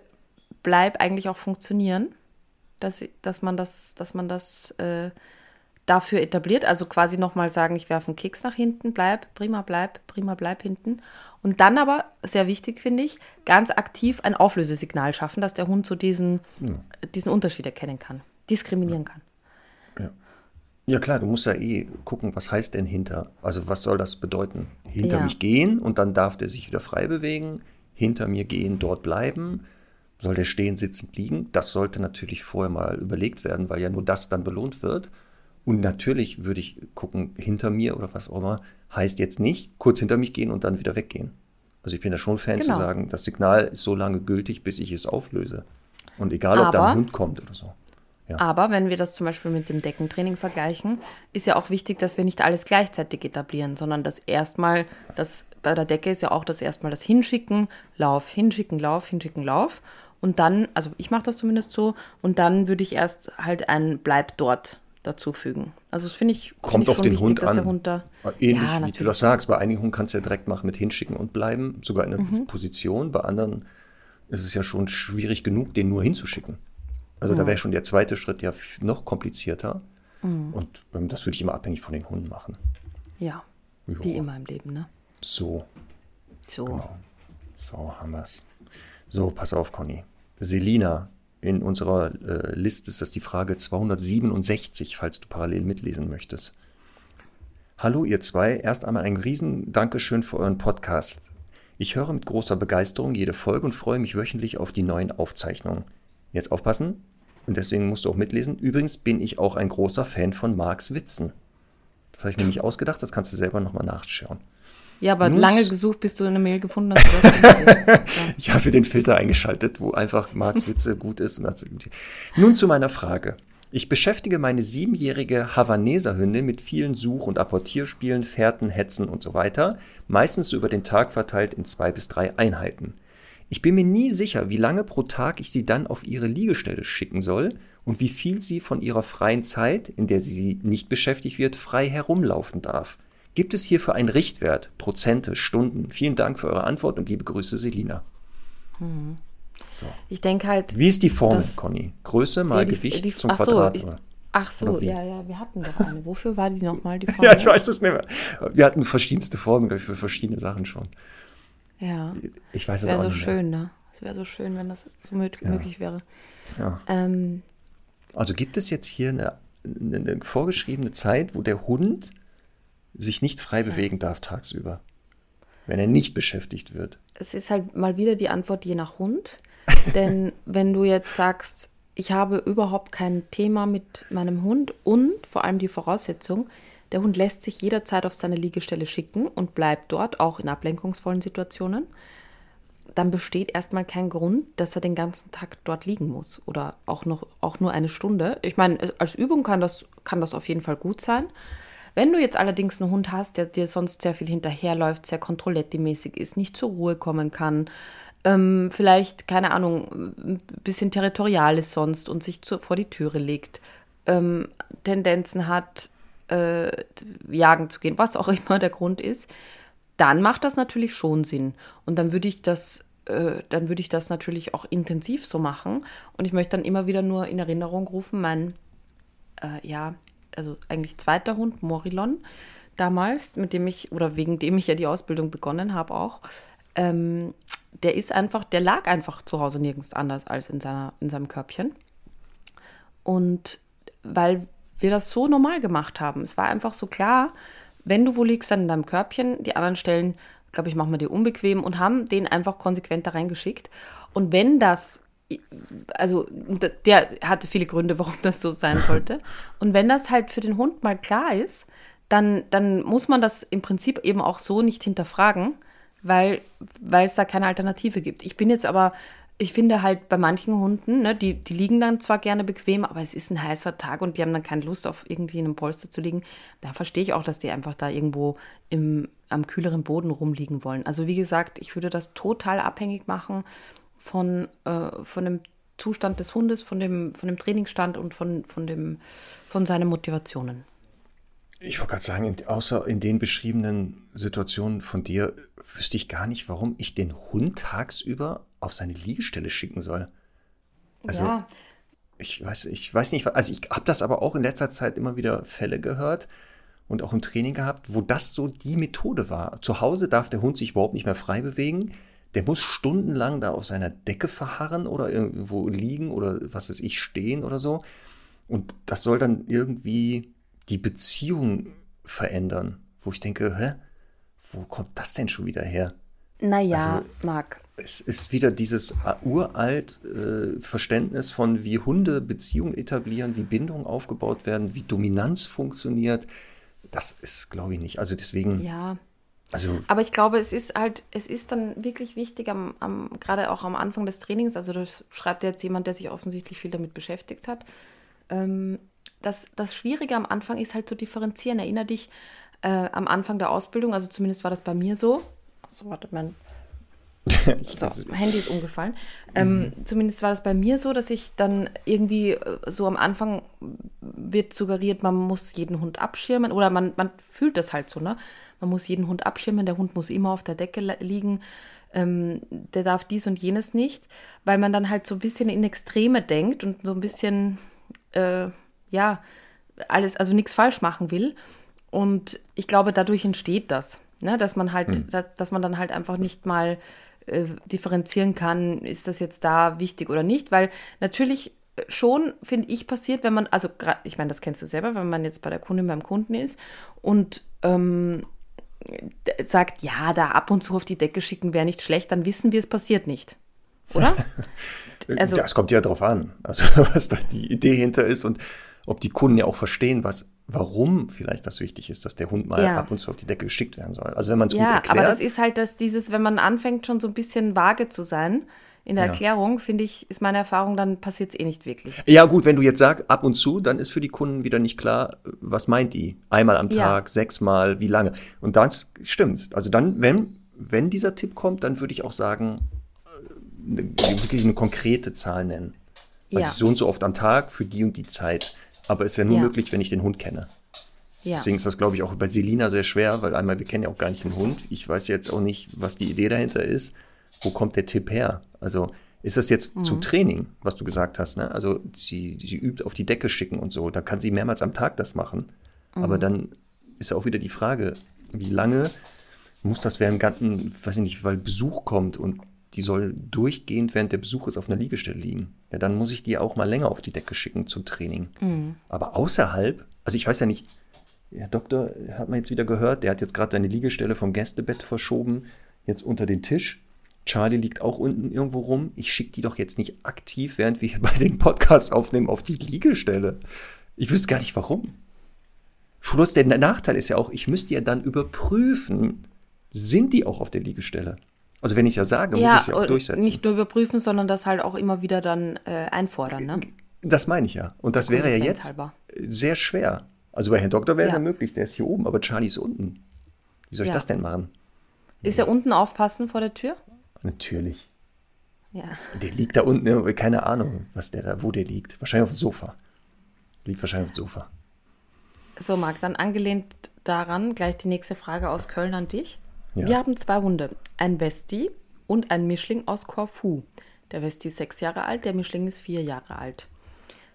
bleib eigentlich auch funktionieren, dass, dass man das, dass man das äh, dafür etabliert. Also quasi nochmal sagen, ich werfe einen Keks nach hinten, bleib, prima, bleib, prima, bleib hinten. Und dann aber, sehr wichtig finde ich, ganz aktiv ein Auflösesignal schaffen, dass der Hund so diesen, diesen Unterschied erkennen kann, diskriminieren kann. Ja. Ja, klar, du musst ja eh gucken, was heißt denn hinter? Also, was soll das bedeuten? Hinter Ja. mich gehen und dann darf der sich wieder frei bewegen, hinter mir gehen, dort bleiben. Soll der stehen, sitzend, liegen? Das sollte natürlich vorher mal überlegt werden, weil ja nur das dann belohnt wird. Und natürlich würde ich gucken, hinter mir oder was auch immer, heißt jetzt nicht kurz hinter mich gehen und dann wieder weggehen. Also ich bin da schon Fan Genau. zu sagen, das Signal ist so lange gültig, bis ich es auflöse. Und egal, ob da Aber- ein Hund kommt oder so. Ja. Aber wenn wir das zum Beispiel mit dem Deckentraining vergleichen, ist ja auch wichtig, dass wir nicht alles gleichzeitig etablieren, sondern dass erstmal, das bei der Decke ist ja auch das erstmal das Hinschicken, Lauf, Hinschicken, Lauf, Hinschicken, Lauf. Und dann, also ich mache das zumindest so, und dann würde ich erst halt ein Bleib dort dazufügen. Also das finde ich, find Kommt ich auf den wichtig, Hund an. der Hund da. Ähnlich ja, wie du natürlich. das sagst. Bei einigen Hunden kannst du ja direkt machen mit hinschicken und bleiben, sogar in einer Mhm. Position. Bei anderen ist es ja schon schwierig genug, den nur hinzuschicken. Also da wäre schon der zweite Schritt ja noch komplizierter. Mhm. Und ähm, das würde ich immer abhängig von den Hunden machen. Ja, Jo. wie immer im Leben, ne? So, So. Genau. so haben wir es. So, pass auf, Conny. Selina, in unserer äh, Liste ist das die Frage 267, falls du parallel mitlesen möchtest. Hallo ihr zwei, erst einmal ein riesen Dankeschön für euren Podcast. Ich höre mit großer Begeisterung jede Folge und freue mich wöchentlich auf die neuen Aufzeichnungen. Jetzt aufpassen, und deswegen musst du auch mitlesen. Übrigens bin ich auch ein großer Fan von Marks Witzen. Das habe ich mir nicht ausgedacht, das kannst du selber nochmal nachschauen. Ja, aber Nun lange gesucht, bis du eine Mail gefunden hast. [laughs] ja. Ich habe den Filter eingeschaltet, wo einfach Marks Witze gut ist. Das- Nun zu meiner Frage. Ich beschäftige meine siebenjährige Havaneser Hündin mit vielen Such- und Apportierspielen, Fährten, Hetzen und so weiter, meistens so über den Tag verteilt in zwei bis drei Einheiten. Ich bin mir nie sicher, wie lange pro Tag ich sie dann auf ihre Liegestelle schicken soll und wie viel sie von ihrer freien Zeit, in der sie nicht beschäftigt wird, frei herumlaufen darf. Gibt es hierfür einen Richtwert, Prozente, Stunden? Vielen Dank für eure Antwort und liebe Grüße, Selina. Ich denke halt. Wie ist die Formel, Conny? Größe mal Ja, die- Gewicht die- zum ach so, Quadrat? ich- oder? Ach so, ja, ja, wir hatten doch eine. Wofür war die nochmal, die [laughs] ja, ich weiß das nicht mehr. Wir hatten verschiedenste ich, für verschiedene Sachen schon. Ja, Ich weiß es auch wäre so nicht mehr. schön, ne? Es wäre so schön, wenn das so mö möglich wäre. Ja. Ähm, Also gibt es jetzt hier eine, eine, eine vorgeschriebene Zeit, wo der Hund sich nicht frei bewegen darf tagsüber, wenn er nicht beschäftigt wird? es ist halt mal wieder die Antwort je nach Hund. [laughs] Denn wenn du jetzt sagst, ich habe überhaupt kein Thema mit meinem Hund und vor allem die Voraussetzung, der Hund lässt sich jederzeit auf seine Liegestelle schicken und bleibt dort, auch in ablenkungsvollen Situationen, dann besteht erstmal kein Grund, dass er den ganzen Tag dort liegen muss oder auch noch auch nur eine Stunde. Ich meine, als Übung kann das, kann das auf jeden Fall gut sein. Wenn du jetzt allerdings einen Hund hast, der dir sonst sehr viel hinterherläuft, sehr kontrolletti-mäßig ist, nicht zur Ruhe kommen kann, ähm, vielleicht, keine Ahnung, ein bisschen territorial ist sonst und sich zu, vor die Türe legt, ähm, Tendenzen hat, äh, jagen zu gehen, was auch [laughs] immer der Grund ist, dann macht das natürlich schon Sinn. Und dann würde ich das, äh, dann würde ich das natürlich auch intensiv so machen. Und ich möchte dann immer wieder nur in Erinnerung rufen, mein, äh, ja, also eigentlich zweiter Hund, Morilon, damals, mit dem ich, oder wegen dem ich ja die Ausbildung begonnen habe auch, ähm, der ist einfach, der lag einfach zu Hause nirgends anders als in, seiner, in seinem Körbchen. Und weil wir das so normal gemacht haben. Es war einfach so klar, wenn du wo liegst, dann in deinem Körbchen, die anderen Stellen, glaube ich, machen wir dir unbequem und haben den einfach konsequent da reingeschickt. Und wenn das, also der hatte viele Gründe, [laughs] warum das so sein sollte. Und wenn das halt für den Hund mal klar ist, dann, dann muss man das im Prinzip eben auch so nicht hinterfragen, weil, weil es da keine Alternative gibt. Ich bin jetzt aber, ich finde halt bei manchen Hunden, ne, die, die liegen dann zwar gerne bequem, aber es ist ein heißer Tag und die haben dann keine Lust, auf irgendwie in einem Polster zu liegen. Da verstehe ich auch, dass die einfach da irgendwo im, am kühleren Boden rumliegen wollen. Also wie gesagt, ich würde das total abhängig machen von, äh, von dem Zustand des Hundes, von dem, von dem Trainingsstand und von, von, dem, von seinen Motivationen. Ich wollte gerade sagen, außer in den beschriebenen Situationen von dir wüsste ich gar nicht, warum ich den Hund tagsüber auf seine Liegestelle schicken soll. Also, ja, ich weiß, ich weiß nicht, also ich habe das aber auch in letzter Zeit immer wieder Fälle gehört und auch im Training gehabt, wo das so die Methode war. Zu Hause darf der Hund sich überhaupt nicht mehr frei bewegen. Der muss stundenlang da auf seiner Decke verharren oder irgendwo liegen oder was weiß ich, stehen oder so. Und das soll dann irgendwie die Beziehung verändern, wo ich denke, hä, wo kommt das denn schon wieder her? Naja, Also- Marc. Es ist wieder dieses uralt äh, Verständnis von, wie Hunde Beziehungen etablieren, wie Bindungen aufgebaut werden, wie Dominanz funktioniert. Das ist, glaube ich, nicht. Also deswegen, Ja. also Aber ich glaube, es ist halt, es ist dann wirklich wichtig, am, am, gerade auch am Anfang des Trainings, also das schreibt ja jetzt jemand, der sich offensichtlich viel damit beschäftigt hat, ähm, das, das Schwierige am Anfang ist halt zu differenzieren. Erinner dich äh, am Anfang der Ausbildung, also zumindest war das bei mir so. So, warte, mein [laughs] so, Handy ist umgefallen. Ähm, zumindest war das bei mir so, dass ich dann irgendwie äh, so am Anfang wird suggeriert, man muss jeden Hund abschirmen oder man, man fühlt das halt so, ne? Man muss jeden Hund abschirmen, der Hund muss immer auf der Decke li- liegen, ähm, der darf dies und jenes nicht, weil man dann halt so ein bisschen in Extreme denkt und so ein bisschen, äh, ja, alles, also nichts falsch machen will. Und ich glaube, dadurch entsteht das, ne? dass man halt, dass, dass man dann halt einfach nicht mal äh, differenzieren kann, ist das jetzt da wichtig oder nicht, weil natürlich schon, finde ich, passiert, wenn man, also ich meine, das kennst du selber, wenn man jetzt bei der Kundin beim Kunden ist und ähm, sagt, ja, da ab und zu auf die Decke schicken wäre nicht schlecht, dann wissen wir, es passiert nicht. Oder? [laughs] also- ja, es kommt ja darauf an, also [laughs] was da die Idee hinter ist und ob die Kunden ja auch verstehen, was, warum vielleicht das wichtig ist, dass der Hund mal Ja. ab und zu auf die Decke geschickt werden soll. Also wenn man es gut Ja, erklärt. aber das ist halt das, dieses, wenn man anfängt, schon so ein bisschen vage zu sein in der Ja. Erklärung, finde ich, ist meine Erfahrung, dann passiert es eh nicht wirklich. Ja, gut, wenn du jetzt sagst, ab und zu, dann ist für die Kunden wieder nicht klar, was meint die? Einmal am Ja. Tag, sechsmal, wie lange? Und das stimmt. Also dann, wenn, wenn dieser Tipp kommt, dann würde ich auch sagen, äh, wirklich eine konkrete Zahl nennen. Ja. Also so und so oft am Tag für die und die Zeit. Aber ist ja nur Ja. möglich, wenn ich den Hund kenne. Ja. Deswegen ist das, glaube ich, auch bei Selina sehr schwer, weil einmal, wir kennen ja auch gar nicht den Hund. Ich weiß jetzt auch nicht, was die Idee dahinter ist. Wo kommt der Tipp her? Also ist das jetzt Mhm. zum Training, was du gesagt hast? Ne? Also sie, sie übt auf die Decke schicken und so. Da kann sie mehrmals am Tag das machen. Mhm. Aber dann ist ja auch wieder die Frage, wie lange muss das während ganzen, weiß ich nicht, weil Besuch kommt und die soll durchgehend während der Besuch ist auf einer Liegestelle liegen. Ja, dann muss ich die auch mal länger auf die Decke schicken zum Training. Mhm. Aber außerhalb, also ich weiß ja nicht, der Doktor hat man jetzt wieder gehört, der hat jetzt gerade seine Liegestelle vom Gästebett verschoben, jetzt unter den Tisch. Charlie liegt auch unten irgendwo rum. Ich schicke die doch jetzt nicht aktiv, während wir hier bei den Podcasts aufnehmen, auf die Liegestelle. Ich wüsste gar nicht warum. Plus der Nachteil ist ja auch, ich müsste ja dann überprüfen, sind die auch auf der Liegestelle? Also wenn ich es ja sage, muss ich es ja auch durchsetzen. nicht nur überprüfen, sondern das halt auch immer wieder dann äh, einfordern. Ne? Das meine ich ja. Und das wäre ja jetzt halber. sehr schwer. Also bei Herrn Doktor wäre es Ja. ja möglich, der ist hier oben, aber Charlie ist unten. Wie soll ich Ja. das denn machen? Ist er unten aufpassen vor der Tür? Natürlich. Ja. Der liegt da unten, keine Ahnung, was der da, wo der liegt. Wahrscheinlich auf dem Sofa. Liegt wahrscheinlich auf dem Sofa. So, Marc, dann angelehnt daran gleich die nächste Frage aus Köln an dich. Ja. Wir haben zwei Hunde, ein Westi und ein Mischling aus Korfu. Der Westi ist sechs Jahre alt, der Mischling ist vier Jahre alt.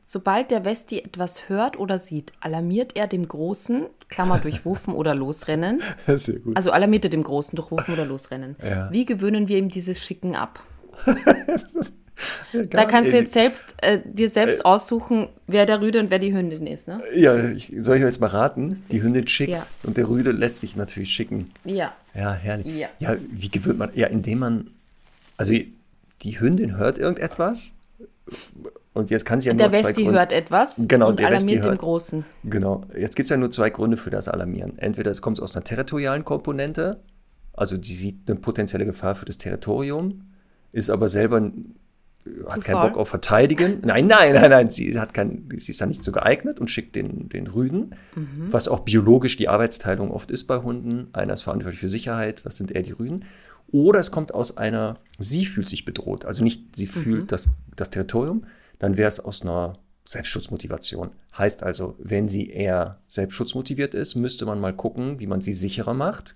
Sobald der Westi etwas hört oder sieht, alarmiert er dem Großen, Klammer [laughs] durchrufen oder losrennen. [laughs] Sehr gut. Also alarmiert er dem Großen durchrufen oder losrennen. Ja. Wie gewöhnen wir ihm dieses Schicken ab? [laughs] Ja, Da kannst du nicht. jetzt selbst äh, dir selbst aussuchen, wer der Rüde und wer die Hündin ist, ne? Ja, ich, soll ich jetzt mal raten? Die Hündin schickt Ja. und der Rüde lässt sich natürlich schicken. Ja. Ja, herrlich. Ja. ja, wie gewöhnt man? Ja, indem man, also die Hündin hört irgendetwas und jetzt kann sie ja Der nur zwei Westi hört etwas Genau, und der alarmiert hört. Großen. Genau. Jetzt gibt es ja nur zwei Gründe für das Alarmieren. Entweder es kommt aus einer territorialen Komponente, also sie sieht eine potenzielle Gefahr für das Territorium, ist aber selber äh, hat keinen? Bock auf Verteidigen. Nein, nein, nein, nein, sie hat kein, sie ist da nicht so geeignet und schickt den, den Rüden, Mhm. was auch biologisch die Arbeitsteilung oft ist bei Hunden. Einer ist verantwortlich für Sicherheit, das sind eher die Rüden. Oder es kommt aus einer, sie fühlt sich bedroht, also nicht sie Mhm. fühlt das, das Territorium, dann wäre es aus einer Selbstschutzmotivation. Heißt also, wenn sie eher selbstschutzmotiviert ist, müsste man mal gucken, wie man sie sicherer macht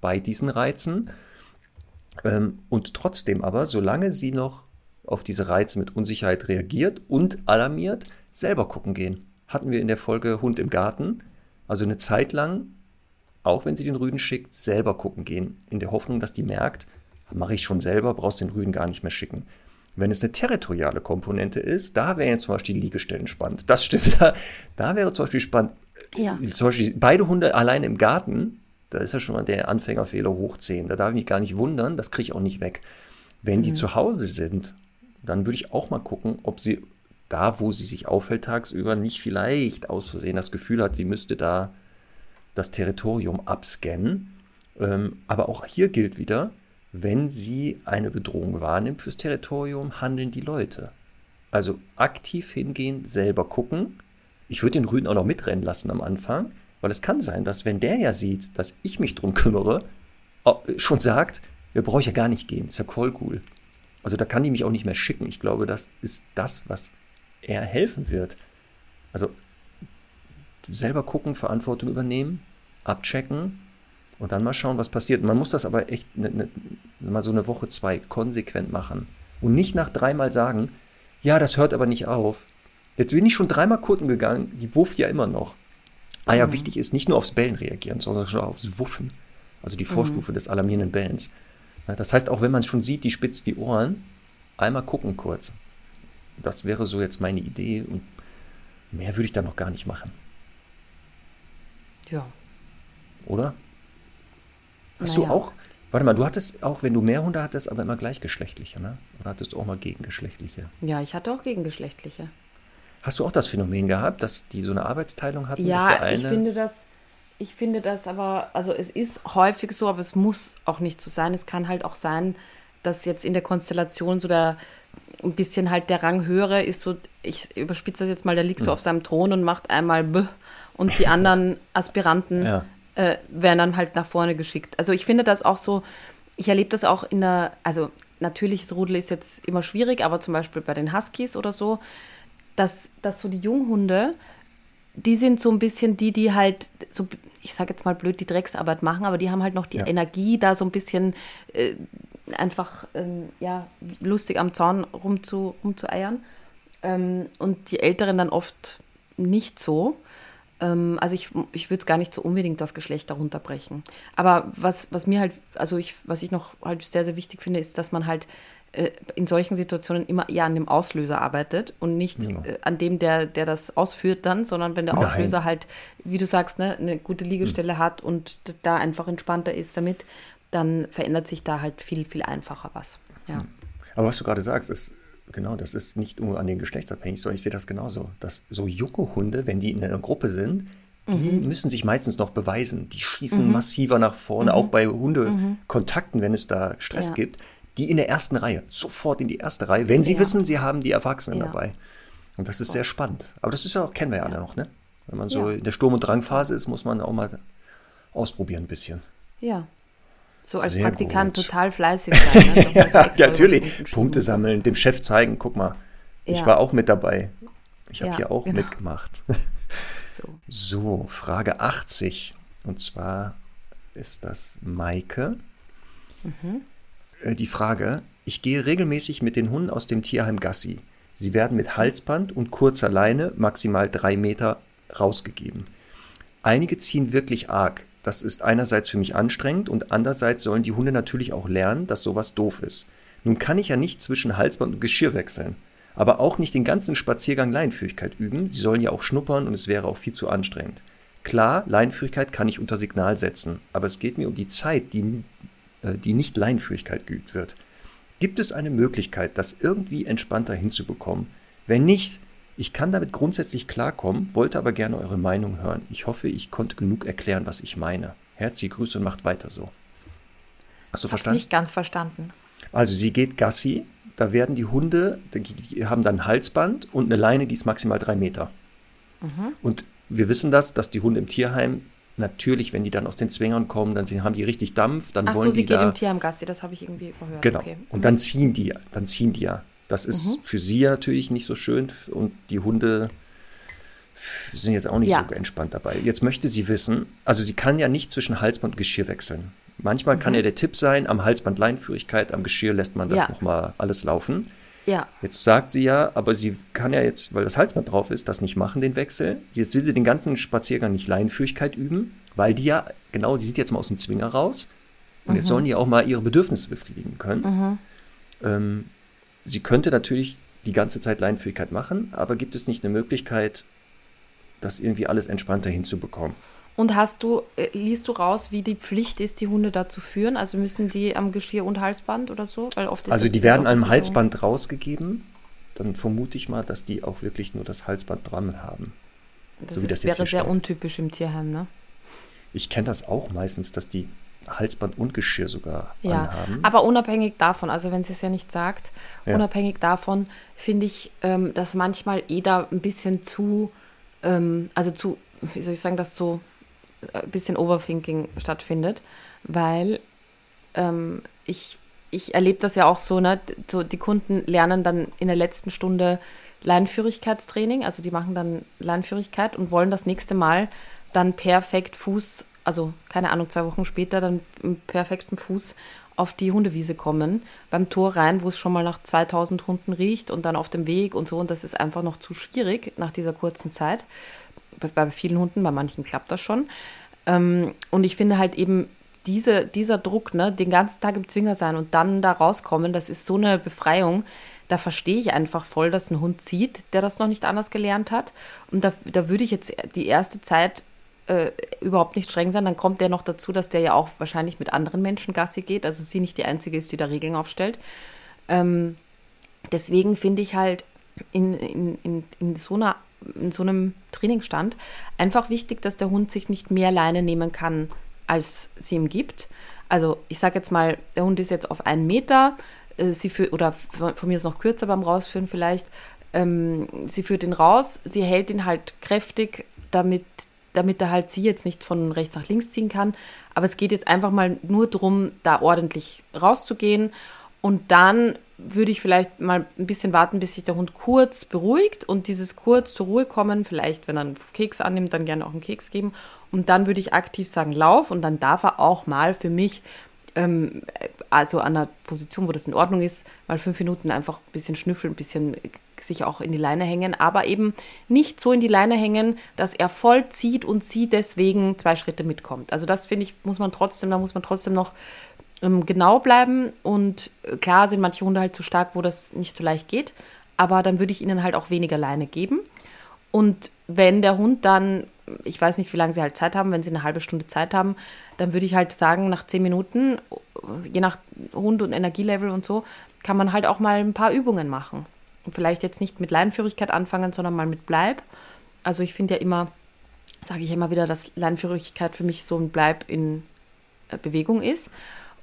bei diesen Reizen. Ähm, und trotzdem aber, solange sie noch auf diese Reize mit Unsicherheit reagiert und alarmiert, selber gucken gehen. Hatten wir in der Folge Hund im Garten. Also eine Zeit lang, auch wenn sie den Rüden schickt, selber gucken gehen. In der Hoffnung, dass die merkt, mache ich schon selber, brauchst den Rüden gar nicht mehr schicken. Wenn es eine territoriale Komponente ist, da wäre jetzt zum Beispiel die Liegestellen spannend. Das stimmt, [laughs] da, da wäre zum Beispiel spannend. Ja. Zum Beispiel beide Hunde alleine im Garten, da ist ja schon mal der Anfängerfehler hoch 10. Da darf ich mich gar nicht wundern, das kriege ich auch nicht weg. Wenn mhm. die zu Hause sind, dann würde ich auch mal gucken, ob sie da, wo sie sich aufhält tagsüber, nicht vielleicht aus Versehen das Gefühl hat, sie müsste da das Territorium abscannen. Ähm, aber auch hier gilt wieder, wenn sie eine Bedrohung wahrnimmt fürs Territorium, handeln die Leute. Also aktiv hingehen, selber gucken. Ich würde den Rüden auch noch mitrennen lassen am Anfang, weil es kann sein, dass wenn der ja sieht, dass ich mich drum kümmere, schon sagt, wir brauchen ja gar nicht gehen, ist ja voll cool. Also da kann die mich auch nicht mehr schicken. Ich glaube, das ist das, was er helfen wird. Also selber gucken, Verantwortung übernehmen, abchecken und dann mal schauen, was passiert. Man muss das aber echt ne, ne, mal so eine Woche, zwei konsequent machen. Und nicht nach dreimal sagen, ja, das hört aber nicht auf. Jetzt bin ich schon dreimal Kurten gegangen, die wufft ja immer noch. Ah ja, mhm. wichtig ist nicht nur aufs Bellen reagieren, sondern schon aufs Wuffen. Also die Vorstufe mhm. des alarmierenden Bellens. Das heißt, auch wenn man es schon sieht, die spitzt die Ohren, einmal gucken kurz. Das wäre so jetzt meine Idee und mehr würde ich da noch gar nicht machen. Ja. Oder? Hast naja. du auch, warte mal, du hattest auch, wenn du mehr Hunde hattest, aber immer gleichgeschlechtliche, ne? Oder hattest du auch mal gegengeschlechtliche? Ja, ich hatte auch gegengeschlechtliche. Hast du auch das Phänomen gehabt, dass die so eine Arbeitsteilung hatten? Ja, ich finde das, ich finde das aber, also es ist häufig so, aber es muss auch nicht so sein. Es kann halt auch sein, dass jetzt in der Konstellation so der ein bisschen halt der Rang höhere ist so, ich überspitze das jetzt mal, der liegt so hm. auf seinem Thron und macht einmal B und die anderen [laughs] Aspiranten ja äh, werden dann halt nach vorne geschickt. Also ich finde das auch so, ich erlebe das auch in der, also natürlich, das Rudel ist jetzt immer schwierig, aber zum Beispiel bei den Huskies oder so, dass, dass so die Junghunde, die sind so ein bisschen die, die halt so, ich sage jetzt mal blöd, die Drecksarbeit machen, aber die haben halt noch die ja. Energie, da so ein bisschen äh, einfach ähm, ja, lustig am Zaun rumzu, rumzueiern. Ähm, und die Älteren dann oft nicht so. Ähm, also ich, ich würde es gar nicht so unbedingt auf Geschlechter runterbrechen. Aber was, was mir halt, also ich, was ich noch halt sehr, sehr wichtig finde, ist, dass man halt in solchen Situationen immer eher an dem Auslöser arbeitet und nicht ja. äh, an dem, der, der das ausführt dann, sondern wenn der Nein. Auslöser halt, wie du sagst, ne, eine gute Liegestelle hm. hat und da einfach entspannter ist damit, dann verändert sich da halt viel, viel einfacher was. Ja. Hm. Aber was du gerade sagst, ist genau, das ist nicht nur an den Geschlechtsabhängig, sondern ich sehe das genauso. Dass so junge Hunde, wenn die in einer Gruppe sind, die mhm. müssen sich meistens noch beweisen. Die schießen mhm. massiver nach vorne, mhm. auch bei Hundekontakten, wenn es da Stress ja. gibt. Die in der ersten Reihe, sofort in die erste Reihe, wenn sie ja. wissen, sie haben die Erwachsenen ja. dabei. Und das ist sehr spannend. Aber das ist ja auch, kennen wir ja alle noch, ne? Wenn man so in der Sturm- und Drangphase ist, muss man auch mal ausprobieren ein bisschen. Ja, so als Sehr Praktikant gut. total fleißig sein. Ne? [laughs] ja, natürlich. Punkte sammeln, dem Chef zeigen, guck mal, ich war auch mit dabei. Ich habe ja, hier auch genau. mitgemacht. [laughs] so. so, Frage 80. Und zwar ist das Maike. Mhm. Äh, die Frage, ich gehe regelmäßig mit den Hunden aus dem Tierheim Gassi. Sie werden mit Halsband und kurzer Leine maximal drei Meter rausgegeben. Einige ziehen wirklich arg. Das ist einerseits für mich anstrengend und andererseits sollen die Hunde natürlich auch lernen, dass sowas doof ist. Nun kann ich ja nicht zwischen Halsband und Geschirr wechseln, aber auch nicht den ganzen Spaziergang Leinführigkeit üben. Sie sollen ja auch schnuppern und es wäre auch viel zu anstrengend. Klar, Leinführigkeit kann ich unter Signal setzen, aber es geht mir um die Zeit, die, die nicht Leinführigkeit geübt wird. Gibt es eine Möglichkeit, das irgendwie entspannter hinzubekommen? Wenn nicht, ich kann damit grundsätzlich klarkommen, wollte aber gerne eure Meinung hören. Ich hoffe, ich konnte genug erklären, was ich meine. Herzliche Grüße und macht weiter so. Hast du verstanden? nicht ganz verstanden. Also sie geht Gassi, da werden die Hunde, die haben dann ein Halsband und eine Leine, die ist maximal drei Meter. Mhm. Und wir wissen das, dass die Hunde im Tierheim natürlich, wenn die dann aus den Zwängern kommen, dann haben die richtig Dampf, dann Ach wollen so, sie die geht da, im Tierheim Gassi, das habe ich irgendwie überhört. Genau. Okay. Und dann ziehen die, dann ziehen die ja. Das ist für sie ja natürlich nicht so schön und die Hunde sind jetzt auch nicht Ja. so entspannt dabei. Jetzt möchte sie wissen, also sie kann ja nicht zwischen Halsband und Geschirr wechseln. Manchmal kann ja der Tipp sein, am Halsband Leinführigkeit, am Geschirr lässt man das Ja. nochmal alles laufen. Ja. Jetzt sagt sie ja, aber sie kann ja jetzt, weil das Halsband drauf ist, das nicht machen, den Wechsel. Jetzt will sie den ganzen Spaziergang nicht Leinenführigkeit üben, weil die ja, genau, die sieht jetzt mal aus dem Zwinger raus. Und jetzt sollen die auch mal ihre Bedürfnisse befriedigen können. Ähm, sie könnte natürlich die ganze Zeit Leinenführigkeit machen, aber gibt es nicht eine Möglichkeit, das irgendwie alles entspannter hinzubekommen? Und hast du, äh, liest du raus, wie die Pflicht ist, die Hunde da zu führen? Also müssen die am Geschirr und Halsband oder so? Weil oft Also die werden einem so- Halsband rausgegeben. Dann vermute ich mal, dass die auch wirklich nur das Halsband dran haben. Das, so ist, das wäre sehr steht. untypisch im Tierheim, ne? Ich kenne das auch meistens, dass die Halsband und Geschirr sogar Ja, anhaben. aber unabhängig davon, also wenn sie es ja nicht sagt, Ja. unabhängig davon finde ich, ähm, dass manchmal eh da ein bisschen zu, ähm, also zu, wie soll ich sagen, dass so ein bisschen Overthinking stattfindet, weil ähm, ich, ich erlebe das ja auch so, ne, so die Kunden lernen dann in der letzten Stunde Leinführigkeitstraining, also die machen dann Leinführigkeit und wollen das nächste Mal dann perfekt Fuß, also keine Ahnung, zwei Wochen später dann im perfekten Fuß auf die Hundewiese kommen, beim Tor rein, wo es schon mal nach 2000 Hunden riecht und dann auf dem Weg und so und das ist einfach noch zu schwierig nach dieser kurzen Zeit. Bei, vielen Hunden, bei manchen klappt das schon. Ähm, und ich finde halt eben diese, dieser Druck, ne, den ganzen Tag im Zwinger sein und dann da rauskommen, das ist so eine Befreiung. Da verstehe ich einfach voll, dass ein Hund sieht, der das noch nicht anders gelernt hat. Und da, da würde ich jetzt die erste Zeit äh, überhaupt nicht streng sein. Dann kommt der noch dazu, dass der ja auch wahrscheinlich mit anderen Menschen Gassi geht. Also sie nicht die Einzige ist, die da Regeln aufstellt. Ähm, deswegen finde ich halt in, in, in, in, so einer, in so einem Trainingsstand einfach wichtig, dass der Hund sich nicht mehr Leine nehmen kann, als sie ihm gibt. Also ich sage jetzt mal, der Hund ist jetzt auf einen Meter, äh, sie für, oder von, von mir ist noch kürzer beim Rausführen vielleicht. Ähm, sie führt ihn raus, sie hält ihn halt kräftig, damit, damit er halt sie jetzt nicht von rechts nach links ziehen kann. Aber es geht jetzt einfach mal nur darum, da ordentlich rauszugehen. Und dann würde ich vielleicht mal ein bisschen warten, bis sich der Hund kurz beruhigt und dieses kurz zur Ruhe kommen, vielleicht, wenn er einen Keks annimmt, dann gerne auch einen Keks geben. Und dann würde ich aktiv sagen, lauf und dann darf er auch mal für mich, ähm, also an einer Position, wo das in Ordnung ist, mal fünf Minuten einfach ein bisschen schnüffeln, ein bisschen sich auch in die Leine hängen, aber eben nicht so in die Leine hängen, dass er voll zieht und sie deswegen zwei Schritte mitkommt. Also das finde ich, muss man trotzdem, da muss man trotzdem noch genau bleiben und äh, klar sind manche Hunde halt zu stark, wo das nicht so leicht geht, aber dann würde ich ihnen halt auch weniger Leine geben. Und wenn der Hund dann, ich weiß nicht, wie lange sie halt Zeit haben, wenn sie eine halbe Stunde Zeit haben, dann würde ich halt sagen, nach zehn Minuten, je nach Hund und Energielevel und so, kann man halt auch mal ein paar Übungen machen. Und vielleicht jetzt nicht mit Leinenführigkeit anfangen, sondern mal mit Bleib. Also ich finde ja immer, sage ich immer wieder, dass Leinenführigkeit für mich so ein Bleib in äh, Bewegung ist.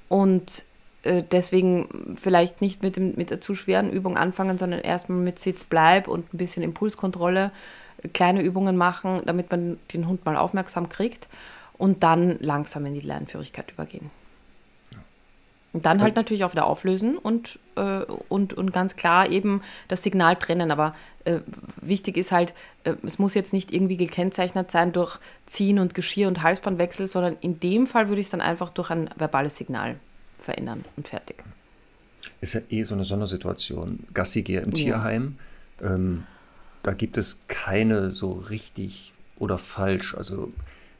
Und äh, deswegen vielleicht nicht mit, dem, mit der zu schweren Übung anfangen, sondern erstmal mit Sitz, Bleib und ein bisschen Impulskontrolle, äh, kleine Übungen machen, damit man den Hund mal aufmerksam kriegt und dann langsam in die Lernführigkeit übergehen. Und dann halt natürlich auch wieder auflösen und, äh, und, und ganz klar eben das Signal trennen. Aber äh, wichtig ist halt, äh, es muss jetzt nicht irgendwie gekennzeichnet sein durch Ziehen und Geschirr und Halsbandwechsel, sondern in dem Fall würde ich es dann einfach durch ein verbales Signal verändern und fertig. Ist ja eh so eine Sondersituation. Gassigeher im Tierheim, ähm, da gibt es keine so richtig oder falsch. Also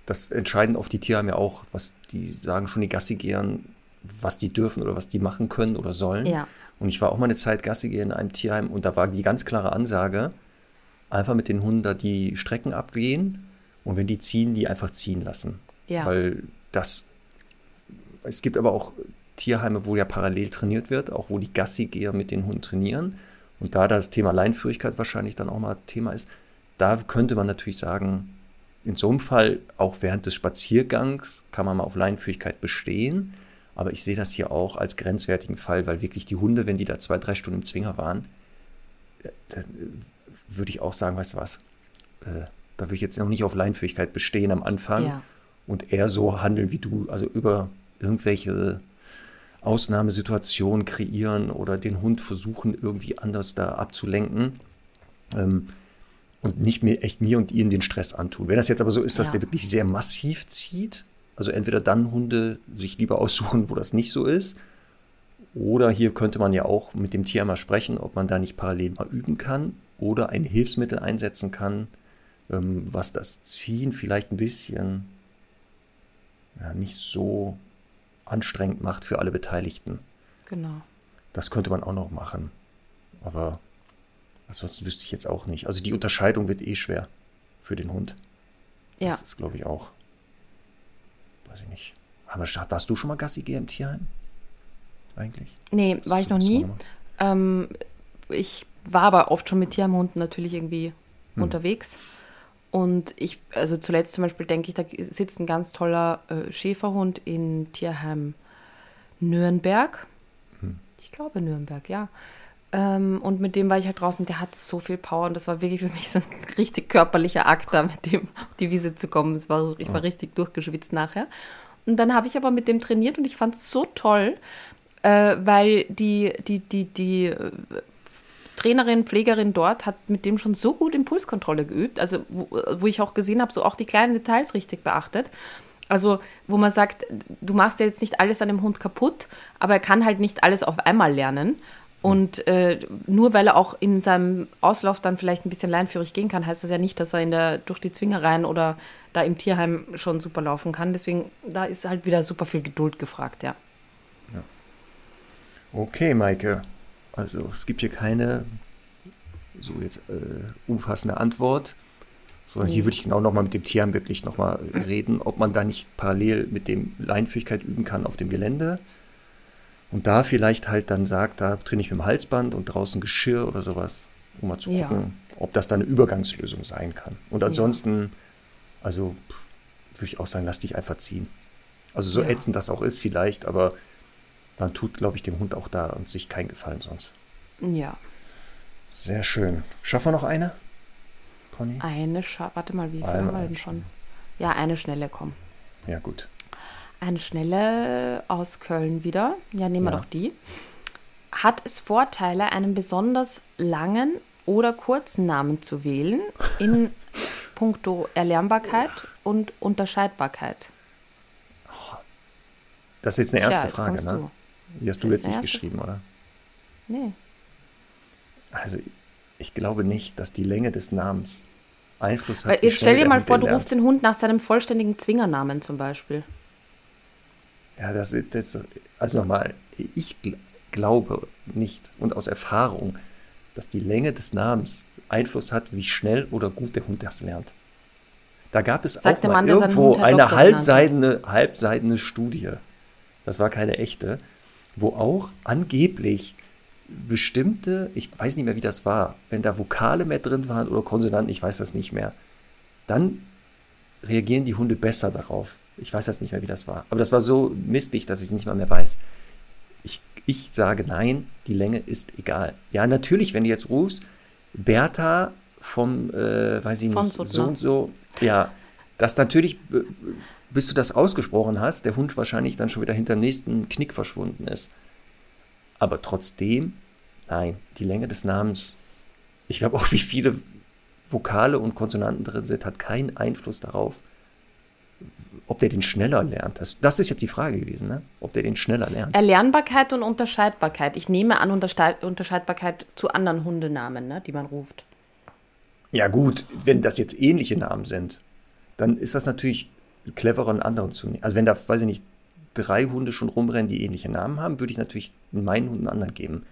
das entscheiden oft die Tierheime ja auch, was die sagen schon die Gassigehern, was die dürfen oder was die machen können oder sollen. Ja. Und ich war auch mal eine Zeit Gassigeher in einem Tierheim und da war die ganz klare Ansage, einfach mit den Hunden da die Strecken abgehen und wenn die ziehen, die einfach ziehen lassen. Ja. Weil das, es gibt aber auch Tierheime, wo ja parallel trainiert wird, auch wo die Gassigeher mit den Hunden trainieren. Und da das Thema Leinführigkeit wahrscheinlich dann auch mal Thema ist, da könnte man natürlich sagen, in so einem Fall, auch während des Spaziergangs, kann man mal auf Leinführigkeit bestehen. Aber ich sehe das hier auch als grenzwertigen Fall, weil wirklich die Hunde, wenn die da zwei, drei Stunden im Zwinger waren, äh, dann äh, würde ich auch sagen, weißt du was, äh, da würde ich jetzt noch nicht auf Leinführigkeit bestehen am Anfang Ja. und eher so handeln wie du, also über irgendwelche Ausnahmesituation kreieren oder den Hund versuchen, irgendwie anders da abzulenken. Ähm, und nicht mehr echt mir und ihnen den Stress antun. Wenn das jetzt aber so ist, dass Ja. der wirklich sehr massiv zieht, also entweder dann Hunde sich lieber aussuchen, wo das nicht so ist, oder hier könnte man ja auch mit dem Tier mal sprechen, ob man da nicht parallel mal üben kann oder ein Hilfsmittel einsetzen kann, ähm, was das Ziehen vielleicht ein bisschen ja, nicht so anstrengend macht für alle Beteiligten. Genau. Das könnte man auch noch machen. Aber ansonsten wüsste ich jetzt auch nicht. Also die Unterscheidung wird eh schwer für den Hund. Ja. Das ist, glaube ich, auch. Weiß ich nicht. Aber warst du schon mal Gassi gehen im Tierheim? Eigentlich? Nee, war ich noch nie. Ähm, ich war aber oft schon mit Tierhunden natürlich irgendwie Hm. unterwegs. Und ich, also zuletzt zum Beispiel denke ich, da sitzt ein ganz toller äh, Schäferhund in Tierheim Nürnberg. Hm. Ich glaube Nürnberg, ja. Ähm, und mit dem war ich halt draußen, der hat so viel Power und das war wirklich für mich so ein [laughs] richtig körperlicher Akt, da mit dem auf die Wiese zu kommen. Es war so, ich war richtig durchgeschwitzt nachher. Und dann habe ich aber mit dem trainiert und ich fand es so toll, äh, weil die, die, die, die äh, Trainerin, Pflegerin dort hat mit dem schon so gut Impulskontrolle geübt, also wo, wo ich auch gesehen habe, so auch die kleinen Details richtig beachtet. Also, wo man sagt, du machst ja jetzt nicht alles an dem Hund kaputt, aber er kann halt nicht alles auf einmal lernen. Und äh, nur weil er auch in seinem Auslauf dann vielleicht ein bisschen leinführig gehen kann, heißt das ja nicht, dass er in der, durch die Zwingereien oder da im Tierheim schon super laufen kann. Deswegen, da ist halt wieder super viel Geduld gefragt, ja. Okay, Maike. Also es gibt hier keine so jetzt äh, umfassende Antwort. Sondern hier Nee. würde ich genau nochmal mit dem Tierheim wirklich nochmal reden, ob man da nicht parallel mit dem Leinführigkeit üben kann auf dem Gelände. Und da vielleicht halt dann sagt, da trainiere ich mit dem Halsband und draußen Geschirr oder sowas, um mal zu Ja. gucken, ob das dann eine Übergangslösung sein kann. Und ansonsten, also pff, würde ich auch sagen, lass dich einfach ziehen. Also so Ja. ätzend das auch ist vielleicht, aber man tut, glaube ich, dem Hund auch da und sich keinen Gefallen sonst. Ja. Sehr schön. Schaffen wir noch eine? Conny? Eine Scha warte mal, wie viel Eine- haben wir denn schon? Ja, eine schnelle, komm. Ja, gut. Eine schnelle aus Köln wieder. Ja, nehmen wir Ja. doch die. Hat es Vorteile, einen besonders langen oder kurzen Namen zu wählen in [laughs] puncto Erlernbarkeit und Unterscheidbarkeit? Das ist jetzt eine ernste jetzt Frage, ne? du. Die hast du Jetzt jetzt nicht geschrieben, oder? Nee. Also, ich glaube nicht, dass die Länge des Namens Einfluss hat. Weil jetzt stell dir mal vor, du rufst den Hund nach seinem vollständigen Zwingernamen zum Beispiel. Ja, das das, also nochmal, ich gl glaube nicht und aus Erfahrung, dass die Länge des Namens Einfluss hat, wie schnell oder gut der Hund das lernt. Da gab es Sagt auch Mann, irgendwo eine halbseidene, halbseidene Studie, das war keine echte, wo auch angeblich bestimmte, ich weiß nicht mehr, wie das war, wenn da Vokale mehr drin waren oder Konsonanten, ich weiß das nicht mehr, dann reagieren die Hunde besser darauf. Ich weiß das nicht mehr, wie das war. Aber das war so mistig, dass ich es nicht mal mehr weiß. Ich, ich sage nein, die Länge ist egal. Ja, natürlich, wenn du jetzt rufst, Bertha vom, äh, weiß ich nicht, so und so, ja, das natürlich, b- bis du das ausgesprochen hast, der Hund wahrscheinlich dann schon wieder hinter dem nächsten Knick verschwunden ist. Aber trotzdem, nein, die Länge des Namens, ich glaube auch, wie viele Vokale und Konsonanten drin sind, hat keinen Einfluss darauf, ob der den schneller lernt. Das, das ist jetzt die Frage gewesen, ne? ob der den schneller lernt. Erlernbarkeit und Unterscheidbarkeit. Ich nehme an Unterscheidbarkeit zu anderen Hundenamen, ne, die man ruft. Ja gut, wenn das jetzt ähnliche Namen sind, dann ist das natürlich cleverer, einen anderen zu nehmen. Also wenn da, weiß ich nicht, drei Hunde schon rumrennen, die ähnliche Namen haben, würde ich natürlich meinen Hund einen anderen geben.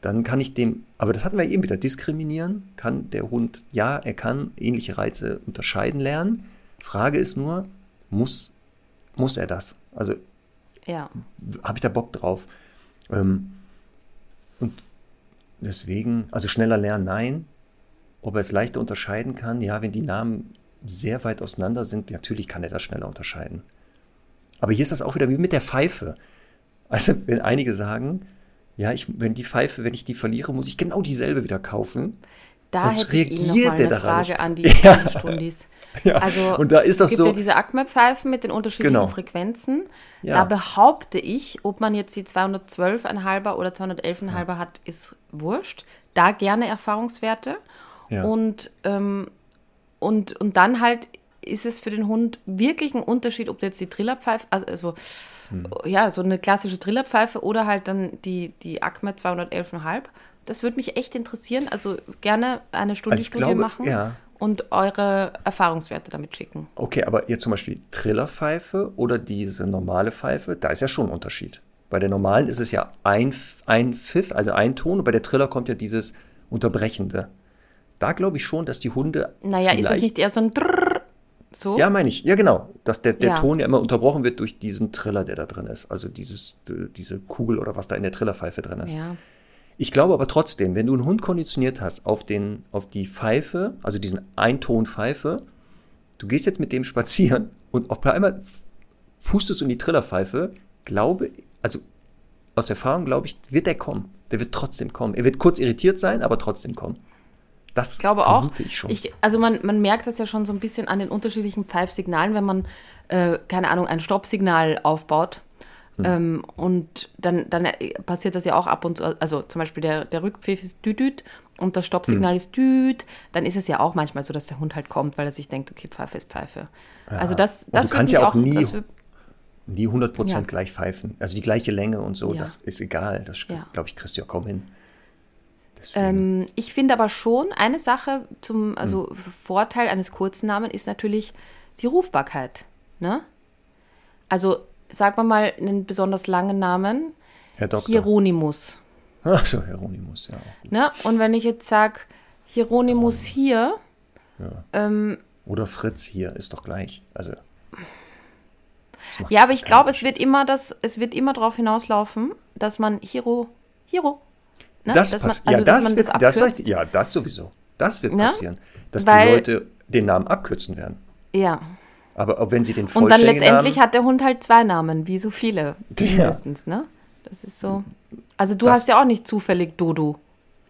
Dann kann ich dem, aber das hatten wir eben wieder, diskriminieren kann der Hund, ja, er kann ähnliche Reize unterscheiden lernen. Frage ist nur, muss, muss er das? Also Ja. habe ich da Bock drauf? Ähm, und deswegen, also schneller lernen, nein. Ob er es leichter unterscheiden kann, ja, wenn die Namen sehr weit auseinander sind, natürlich kann er das schneller unterscheiden. Aber hier ist das auch wieder wie mit der Pfeife. Also, wenn einige sagen, ja, ich, wenn die Pfeife, wenn ich die verliere, muss ich genau dieselbe wieder kaufen. Da Sonst hätte ich Ihnen noch mal eine Frage an die, [laughs] Ja. Stundis. Ja, Also und da ist das es gibt so- ja diese ACME-Pfeifen mit den unterschiedlichen Genau. Frequenzen. Ja. Da behaupte ich, ob man jetzt die 212,5er oder 211,5er hat, ist wurscht. Da gerne Erfahrungswerte. Ja. Und, ähm, und, und dann halt ist es für den Hund wirklich ein Unterschied, ob du jetzt die Trillerpfeife, also, also Hm. ja, so eine klassische Trillerpfeife oder halt dann die, die ACME 211,5. Das würde mich echt interessieren. Also gerne eine Stunde Also machen ja. und eure Erfahrungswerte damit schicken. Okay, aber jetzt zum Beispiel Trillerpfeife oder diese normale Pfeife, da ist ja schon ein Unterschied. Bei der normalen ist es ja ein, ein Pfiff, also ein Ton, und bei der Triller kommt ja dieses Unterbrechende. Da glaube ich schon, dass die Hunde. Naja, ist das nicht eher so ein Drrrr? So? Ja, meine ich. Ja, genau. Dass der, der Ja. Ton ja immer unterbrochen wird durch diesen Triller, der da drin ist. Also dieses, äh, diese Kugel oder was da in der Trillerpfeife drin ist. Ja. Ich glaube aber trotzdem, wenn du einen Hund konditioniert hast auf, den, auf die Pfeife, also diesen Einton Pfeife, du gehst jetzt mit dem spazieren [laughs] und auf einmal pustest du in die Trillerpfeife, glaube, also aus Erfahrung glaube ich, wird der kommen. Der wird trotzdem kommen. Er wird kurz irritiert sein, aber trotzdem kommen. Das Ich glaube auch. ich schon. Ich, also man, man merkt das ja schon so ein bisschen an den unterschiedlichen Pfeifsignalen, wenn man, äh, keine Ahnung, ein Stoppsignal aufbaut. Hm. Ähm, und dann, dann äh, passiert das ja auch ab und zu. Also zum Beispiel der, der Rückpfiff ist düdüt und das Stoppsignal Hm. ist düt. Dann ist es ja auch manchmal so, dass der Hund halt kommt, weil er sich denkt, okay, Pfeife ist Pfeife. Also das, das du kannst ja auch nie das wird- nie 100% Ja. gleich pfeifen. Also die gleiche Länge und so, Ja. das ist egal. Das, Ja. glaube ich, kriegst du ja kaum hin. Ähm, ich finde aber schon, eine Sache zum also Hm. Vorteil eines kurzen Namen ist natürlich die Rufbarkeit. Ne? Also sagen wir mal einen besonders langen Namen, Herr Doktor. Hieronymus. Ach so, Hieronymus, ja. Ne? Und wenn ich jetzt sage, Hieronymus hier, ja. ähm, Oder Fritz hier, ist doch gleich. Also. ja, aber ich glaube, es wird immer das, es wird immer darauf hinauslaufen, dass man Hiro, Hiro, ne? Das dass man, passiert. also, ja, das wird, das das ja, das sowieso. Das wird Ja? passieren. Dass Weil- die Leute den Namen abkürzen werden. ja. Aber wenn sie den Und dann vollständigen letztendlich Namen, hat der Hund halt zwei Namen, wie so viele [laughs] Ja. mindestens, ne? Das ist so. Also du Das- hast ja auch nicht zufällig Dodo.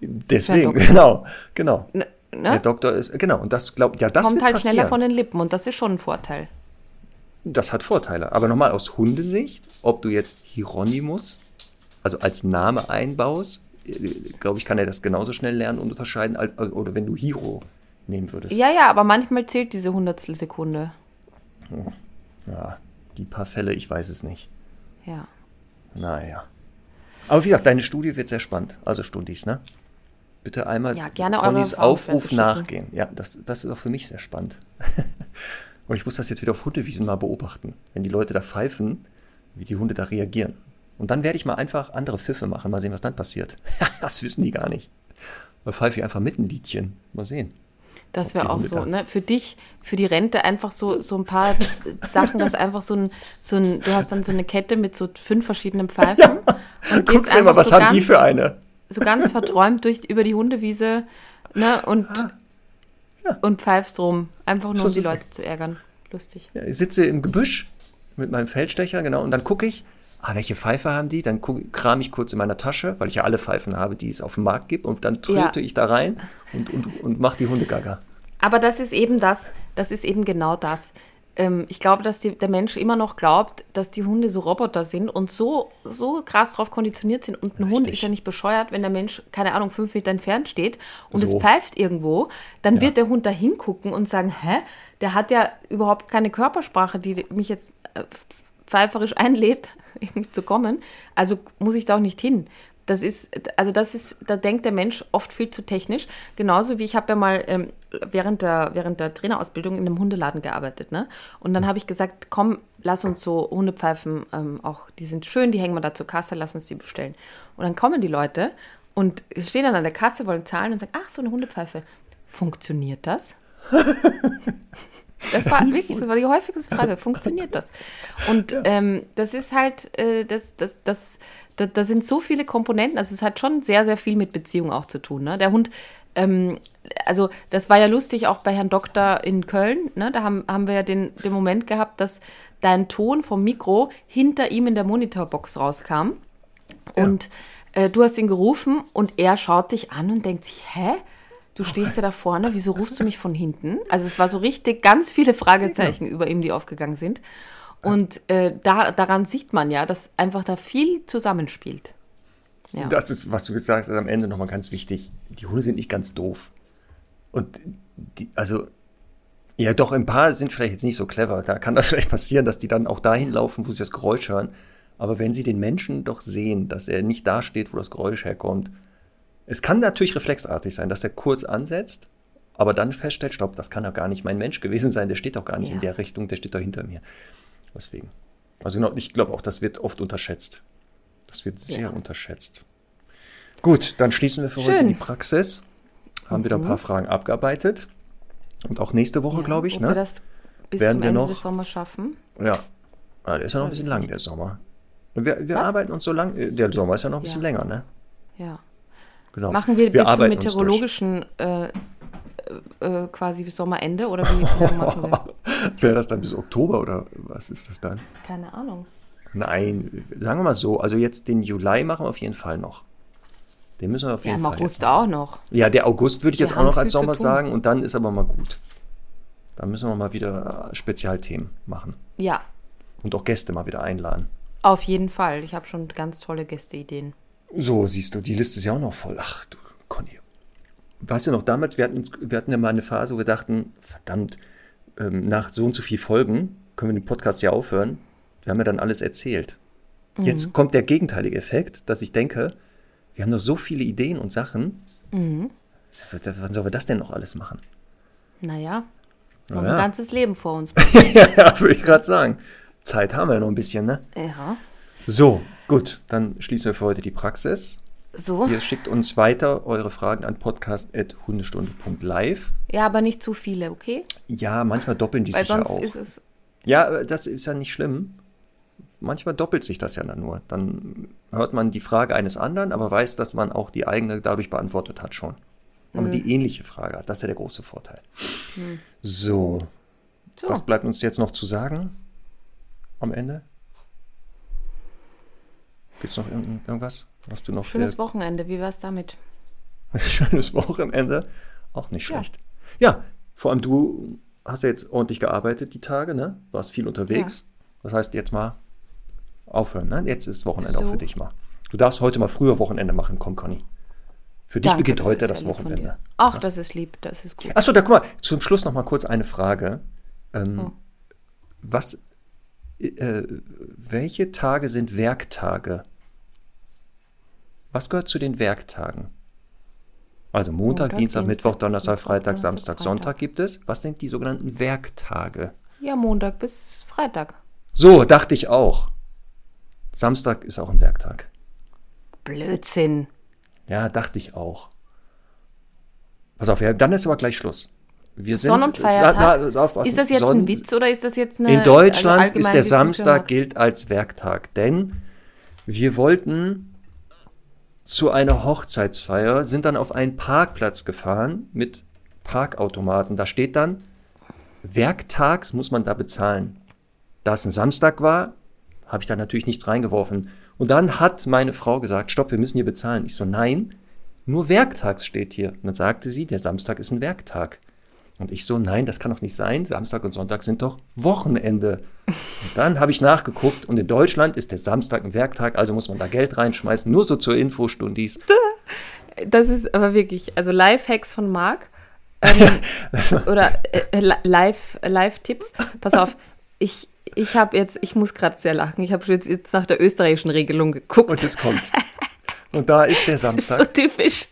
deswegen, genau, genau. Ne? Der ne? Doktor ist, genau, und das glaubt, ja, das Kommt halt passieren. schneller von den Lippen und das ist schon ein Vorteil. Das hat Vorteile. Aber nochmal aus Hundesicht, ob du jetzt Hieronymus, also als Name einbaust, glaube ich, kann er das genauso schnell lernen und unterscheiden, als, oder wenn du Hiro nehmen würdest. Ja, ja, aber manchmal zählt diese Hundertstel Sekunde. Ja, die paar Fälle, ich weiß es nicht. Ja. Naja. Aber wie gesagt, deine Studie wird sehr spannend. Also Studis, ne? Bitte einmal Ja, gerne Connys Aufruf nachgehen. Ja, das, das ist auch für mich sehr spannend. [laughs] Und ich muss das jetzt wieder auf Hundewiesen mal beobachten. Wenn die Leute da pfeifen, wie die Hunde da reagieren. Und dann werde ich mal einfach andere Pfiffe machen, mal sehen, was dann passiert. [laughs] das wissen die gar nicht. Mal pfeife ich einfach mit ein Liedchen. Mal sehen. Das wäre auch so, ne? Für dich, für die Rente einfach so, so ein paar [laughs] Sachen, dass einfach so ein, so ein, du hast dann so eine Kette mit so fünf verschiedenen Pfeifen und Guckst einfach was so haben ganz, die für eine? so ganz verträumt durch über die Hundewiese, ne? Und, und pfeifst rum. Einfach nur, Ist um die? Leute zu ärgern. Lustig. Ja, ich sitze im Gebüsch mit meinem Feldstecher, genau, und dann gucke ich, ah, welche Pfeife haben die? Dann kram ich kurz in meiner Tasche, weil ich ja alle Pfeifen habe, die es auf dem Markt gibt, und dann tröte Ja. ich da rein und, und, und mache die Hunde gaga. Aber das ist eben das, das ist eben genau das. Ähm, ich glaube, dass die, der Mensch immer noch glaubt, dass die Hunde so Roboter sind und so, so krass drauf konditioniert sind. Und ein Hund Richtig. ist ja nicht bescheuert, wenn der Mensch, keine Ahnung, fünf Meter entfernt steht und So. es pfeift irgendwo, dann wird der Hund da hingucken und sagen, hä, der hat ja überhaupt keine Körpersprache, die mich jetzt äh, pfeiferisch [laughs] einlädt, irgendwie zu kommen. Also muss ich da auch nicht hin. Das ist, also das ist, da denkt der Mensch oft viel zu technisch. Genauso wie ich habe ja mal ähm, während, der, während der Trainerausbildung in einem Hundeladen gearbeitet, ne? Und dann habe ich gesagt, komm, lass uns so Hundepfeifen ähm, auch, die sind schön, die hängen wir da zur Kasse, lass uns die bestellen. Und dann kommen die Leute und stehen dann an der Kasse, wollen zahlen und sagen, ach, so eine Hundepfeife. Funktioniert das? [laughs] Das war wirklich, das war die häufigste Frage. Funktioniert das? Und ähm, das ist halt, äh, das, das, das, da, da sind so viele Komponenten. Also es hat schon sehr, sehr viel mit Beziehung auch zu tun. Ne? Der Hund, ähm, also das war ja lustig auch bei Herrn Doktor in Köln. Ne? Da haben, haben wir ja den, den Moment gehabt, dass dein Ton vom Mikro hinter ihm in der Monitorbox rauskam. Und äh, du hast ihn gerufen und er schaut dich an und denkt sich, hä? Du stehst ja da vorne, wieso rufst du mich von hinten? Also es war so richtig ganz viele Fragezeichen über ihm, die aufgegangen sind. Und äh, da, daran sieht man ja, dass einfach da viel zusammenspielt. Ja. Das ist, was du gesagt hast, am Ende nochmal ganz wichtig. Die Hunde sind nicht ganz doof. Und die, also, ja, doch, ein paar sind vielleicht jetzt nicht so clever. Da kann das [laughs] vielleicht passieren, dass die dann auch dahin laufen, wo sie das Geräusch hören. Aber wenn sie den Menschen doch sehen, dass er nicht da steht, wo das Geräusch herkommt, es kann natürlich reflexartig sein, dass der kurz ansetzt, aber dann feststellt, stopp, das kann doch gar nicht mein Mensch gewesen sein, der steht doch gar nicht Ja. in der Richtung, der steht doch hinter mir. Deswegen. Also genau, ich glaube auch, das wird oft unterschätzt. Das wird sehr Ja. unterschätzt. Gut, dann schließen wir für heute Schön. Mhm. die Praxis. Haben wieder ein paar Fragen abgearbeitet. Und auch nächste Woche, glaube ich, Ob wir ne? das bis Werden zum wir Ende noch- des Sommers schaffen? Ja. Ah, der ist ja noch ein Ja, bisschen lang, der Sommer. Wir wir arbeiten uns so lang. Der Sommer ist ja noch ein bisschen Ja. länger, ne? Ja. Genau. Machen wir, bis zum meteorologischen äh, äh, äh, quasi bis Sommerende oder wie machen wir? [laughs] Wäre das dann bis Oktober oder was ist das dann? Keine Ahnung. Nein, sagen wir mal so. Also jetzt den Juli machen wir auf jeden Fall noch. Den müssen wir auf Ja, jeden im Fall. August jetzt machen. auch noch. Ja, der August würde ich Wir jetzt auch noch als Sommer sagen und dann ist aber mal gut. Da müssen wir mal wieder äh, Spezialthemen machen Ja, und auch Gäste mal wieder einladen. auf jeden Fall. Ich habe schon ganz tolle Gästeideen. So, siehst du, die Liste ist ja auch noch voll. Ach du, Conny. Weißt du noch, damals, wir hatten, uns, wir hatten ja mal eine Phase, wo wir dachten, verdammt, ähm, nach so und so viel Folgen können wir den Podcast ja aufhören. Wir haben ja dann alles erzählt. Mhm. Jetzt kommt der gegenteilige Effekt, dass ich denke, wir haben noch so viele Ideen und Sachen. Mhm. Wann sollen wir das denn noch alles machen? Naja, noch Naja. ein ganzes Leben vor uns. [laughs] ja, würde ich gerade sagen. Zeit haben wir ja noch ein bisschen, ne? ja. So, gut, dann schließen wir für heute die Praxis. So. Ihr schickt uns weiter eure Fragen an podcast.hundestunde.live. Ja, aber nicht zu viele, okay? Ja, manchmal doppeln die Weil sich ja sonst auch. ist es. Ja, das ist ja nicht schlimm. Manchmal doppelt sich das ja dann nur. Dann hört man die Frage eines anderen, aber weiß, dass man auch die eigene dadurch beantwortet hat schon. Wenn man Mhm. die ähnliche Frage hat. Das ist ja der große Vorteil. So, So. was bleibt uns jetzt noch zu sagen am Ende? Gibt es noch irgend- irgendwas? Hast du noch Schönes Wochenende. Wie wär's damit? [laughs] Schönes Wochenende. Auch nicht Ja. schlecht. Ja. vor allem du hast ja jetzt ordentlich gearbeitet die Tage, ne? Warst viel unterwegs. Das heißt, jetzt mal aufhören, ne? Jetzt ist Wochenende auch So. für dich mal. Du darfst heute mal früher Wochenende machen, komm, Conny. Für dich Danke, beginnt das heute das Wochenende. Ach, das ist lieb, das ist gut. Achso, da guck mal, zum Schluss noch mal kurz eine Frage. Ähm, Oh. Was, äh, welche Tage sind Werktage? Was gehört zu den Werktagen? Also Montag, Montag, Dienstag, Dienstag, Mittwoch, Donnerstag, Freitag, Samstag, Freitag. Sonntag gibt es. Was sind die sogenannten Werktage? Ja, Montag bis Freitag. So, dachte ich auch. Samstag ist auch ein Werktag. Blödsinn. Ja, dachte ich auch. Pass auf, ja, dann ist aber gleich Schluss. Wir sind, Sonn- und Feiertag? Na, na. Ist das jetzt Sonn- ein Witz oder ist das jetzt eine. In Deutschland ist der Samstag gilt als Werktag, denn wir wollten zu einer Hochzeitsfeier, sind dann auf einen Parkplatz gefahren mit Parkautomaten. Da steht dann, werktags muss man da bezahlen. Da es ein Samstag war, habe ich da natürlich nichts reingeworfen. Und dann hat meine Frau gesagt, stopp, wir müssen hier bezahlen. Ich so, nein, nur werktags steht hier. Und dann sagte sie, der Samstag ist ein Werktag. Und ich so, nein, das kann doch nicht sein. Samstag und Sonntag sind doch Wochenende. Und dann habe ich nachgeguckt und in Deutschland ist der Samstag ein Werktag, also muss man da Geld reinschmeißen. Nur so zur Info, Stundis. [laughs] Das ist aber wirklich, also Lifehacks von Marc. Ähm, [laughs] oder äh, Live- Live-Tipps. Pass auf, ich, ich habe jetzt, ich muss gerade sehr lachen. Ich habe jetzt, jetzt nach der österreichischen Regelung geguckt. Und jetzt kommt's. Und da ist der [laughs] Das ist so Samstag. typisch.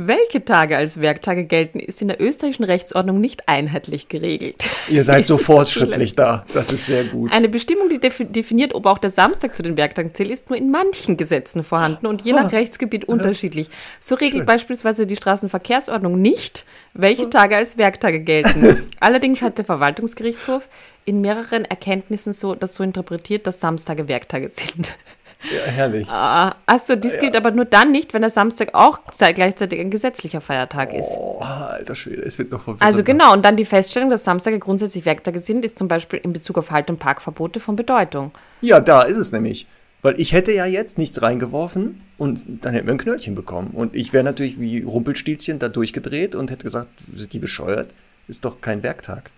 Welche Tage als Werktage gelten, ist in der österreichischen Rechtsordnung nicht einheitlich geregelt. Ihr seid [laughs] so fortschrittlich da. Das ist sehr gut. Eine Bestimmung, die defi- definiert, ob auch der Samstag zu den Werktagen zählt, ist nur in manchen Gesetzen vorhanden und je nach Rechtsgebiet unterschiedlich. So regelt beispielsweise die Straßenverkehrsordnung nicht, welche Tage als Werktage gelten. [laughs] Allerdings hat der Verwaltungsgerichtshof in mehreren Erkenntnissen so, das so interpretiert, dass Samstage Werktage sind. Ja, herrlich. Ah, Achso, dies gilt aber nur dann nicht, wenn der Samstag auch zei- gleichzeitig ein gesetzlicher Feiertag ist. Oh, alter Schwede, es wird noch verwirrender. Also genau, und dann die Feststellung, dass Samstage grundsätzlich Werktage sind, ist zum Beispiel in Bezug auf Halt- und Parkverbote von Bedeutung. Ja, da ist es nämlich. Weil ich hätte ja jetzt nichts reingeworfen und dann hätten wir ein Knöllchen bekommen. Und ich wäre natürlich wie Rumpelstilzchen da durchgedreht und hätte gesagt, sind die bescheuert? Ist doch kein Werktag.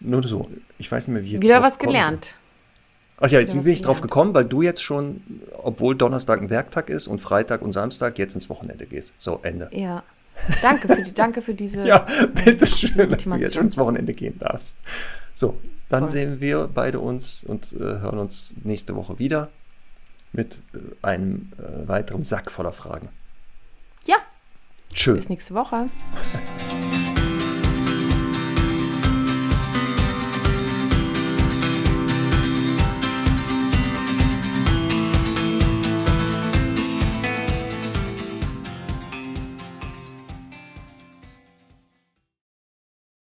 Nur so. Ich weiß nicht mehr, wie jetzt Wieder was gekommen gelernt. Ach ja, jetzt bin ich drauf gekommen, weil du jetzt schon, obwohl Donnerstag ein Werktag ist und Freitag und Samstag, jetzt ins Wochenende gehst. So, Ende. Ja. Danke für, die, [laughs] danke für diese. Ja, bitteschön, dass du jetzt schon ins Wochenende gehen darfst. So, dann Voll. sehen wir beide uns und äh, hören uns nächste Woche wieder mit äh, einem äh, weiteren Sack voller Fragen. Ja, Tschö. bis nächste Woche. [laughs]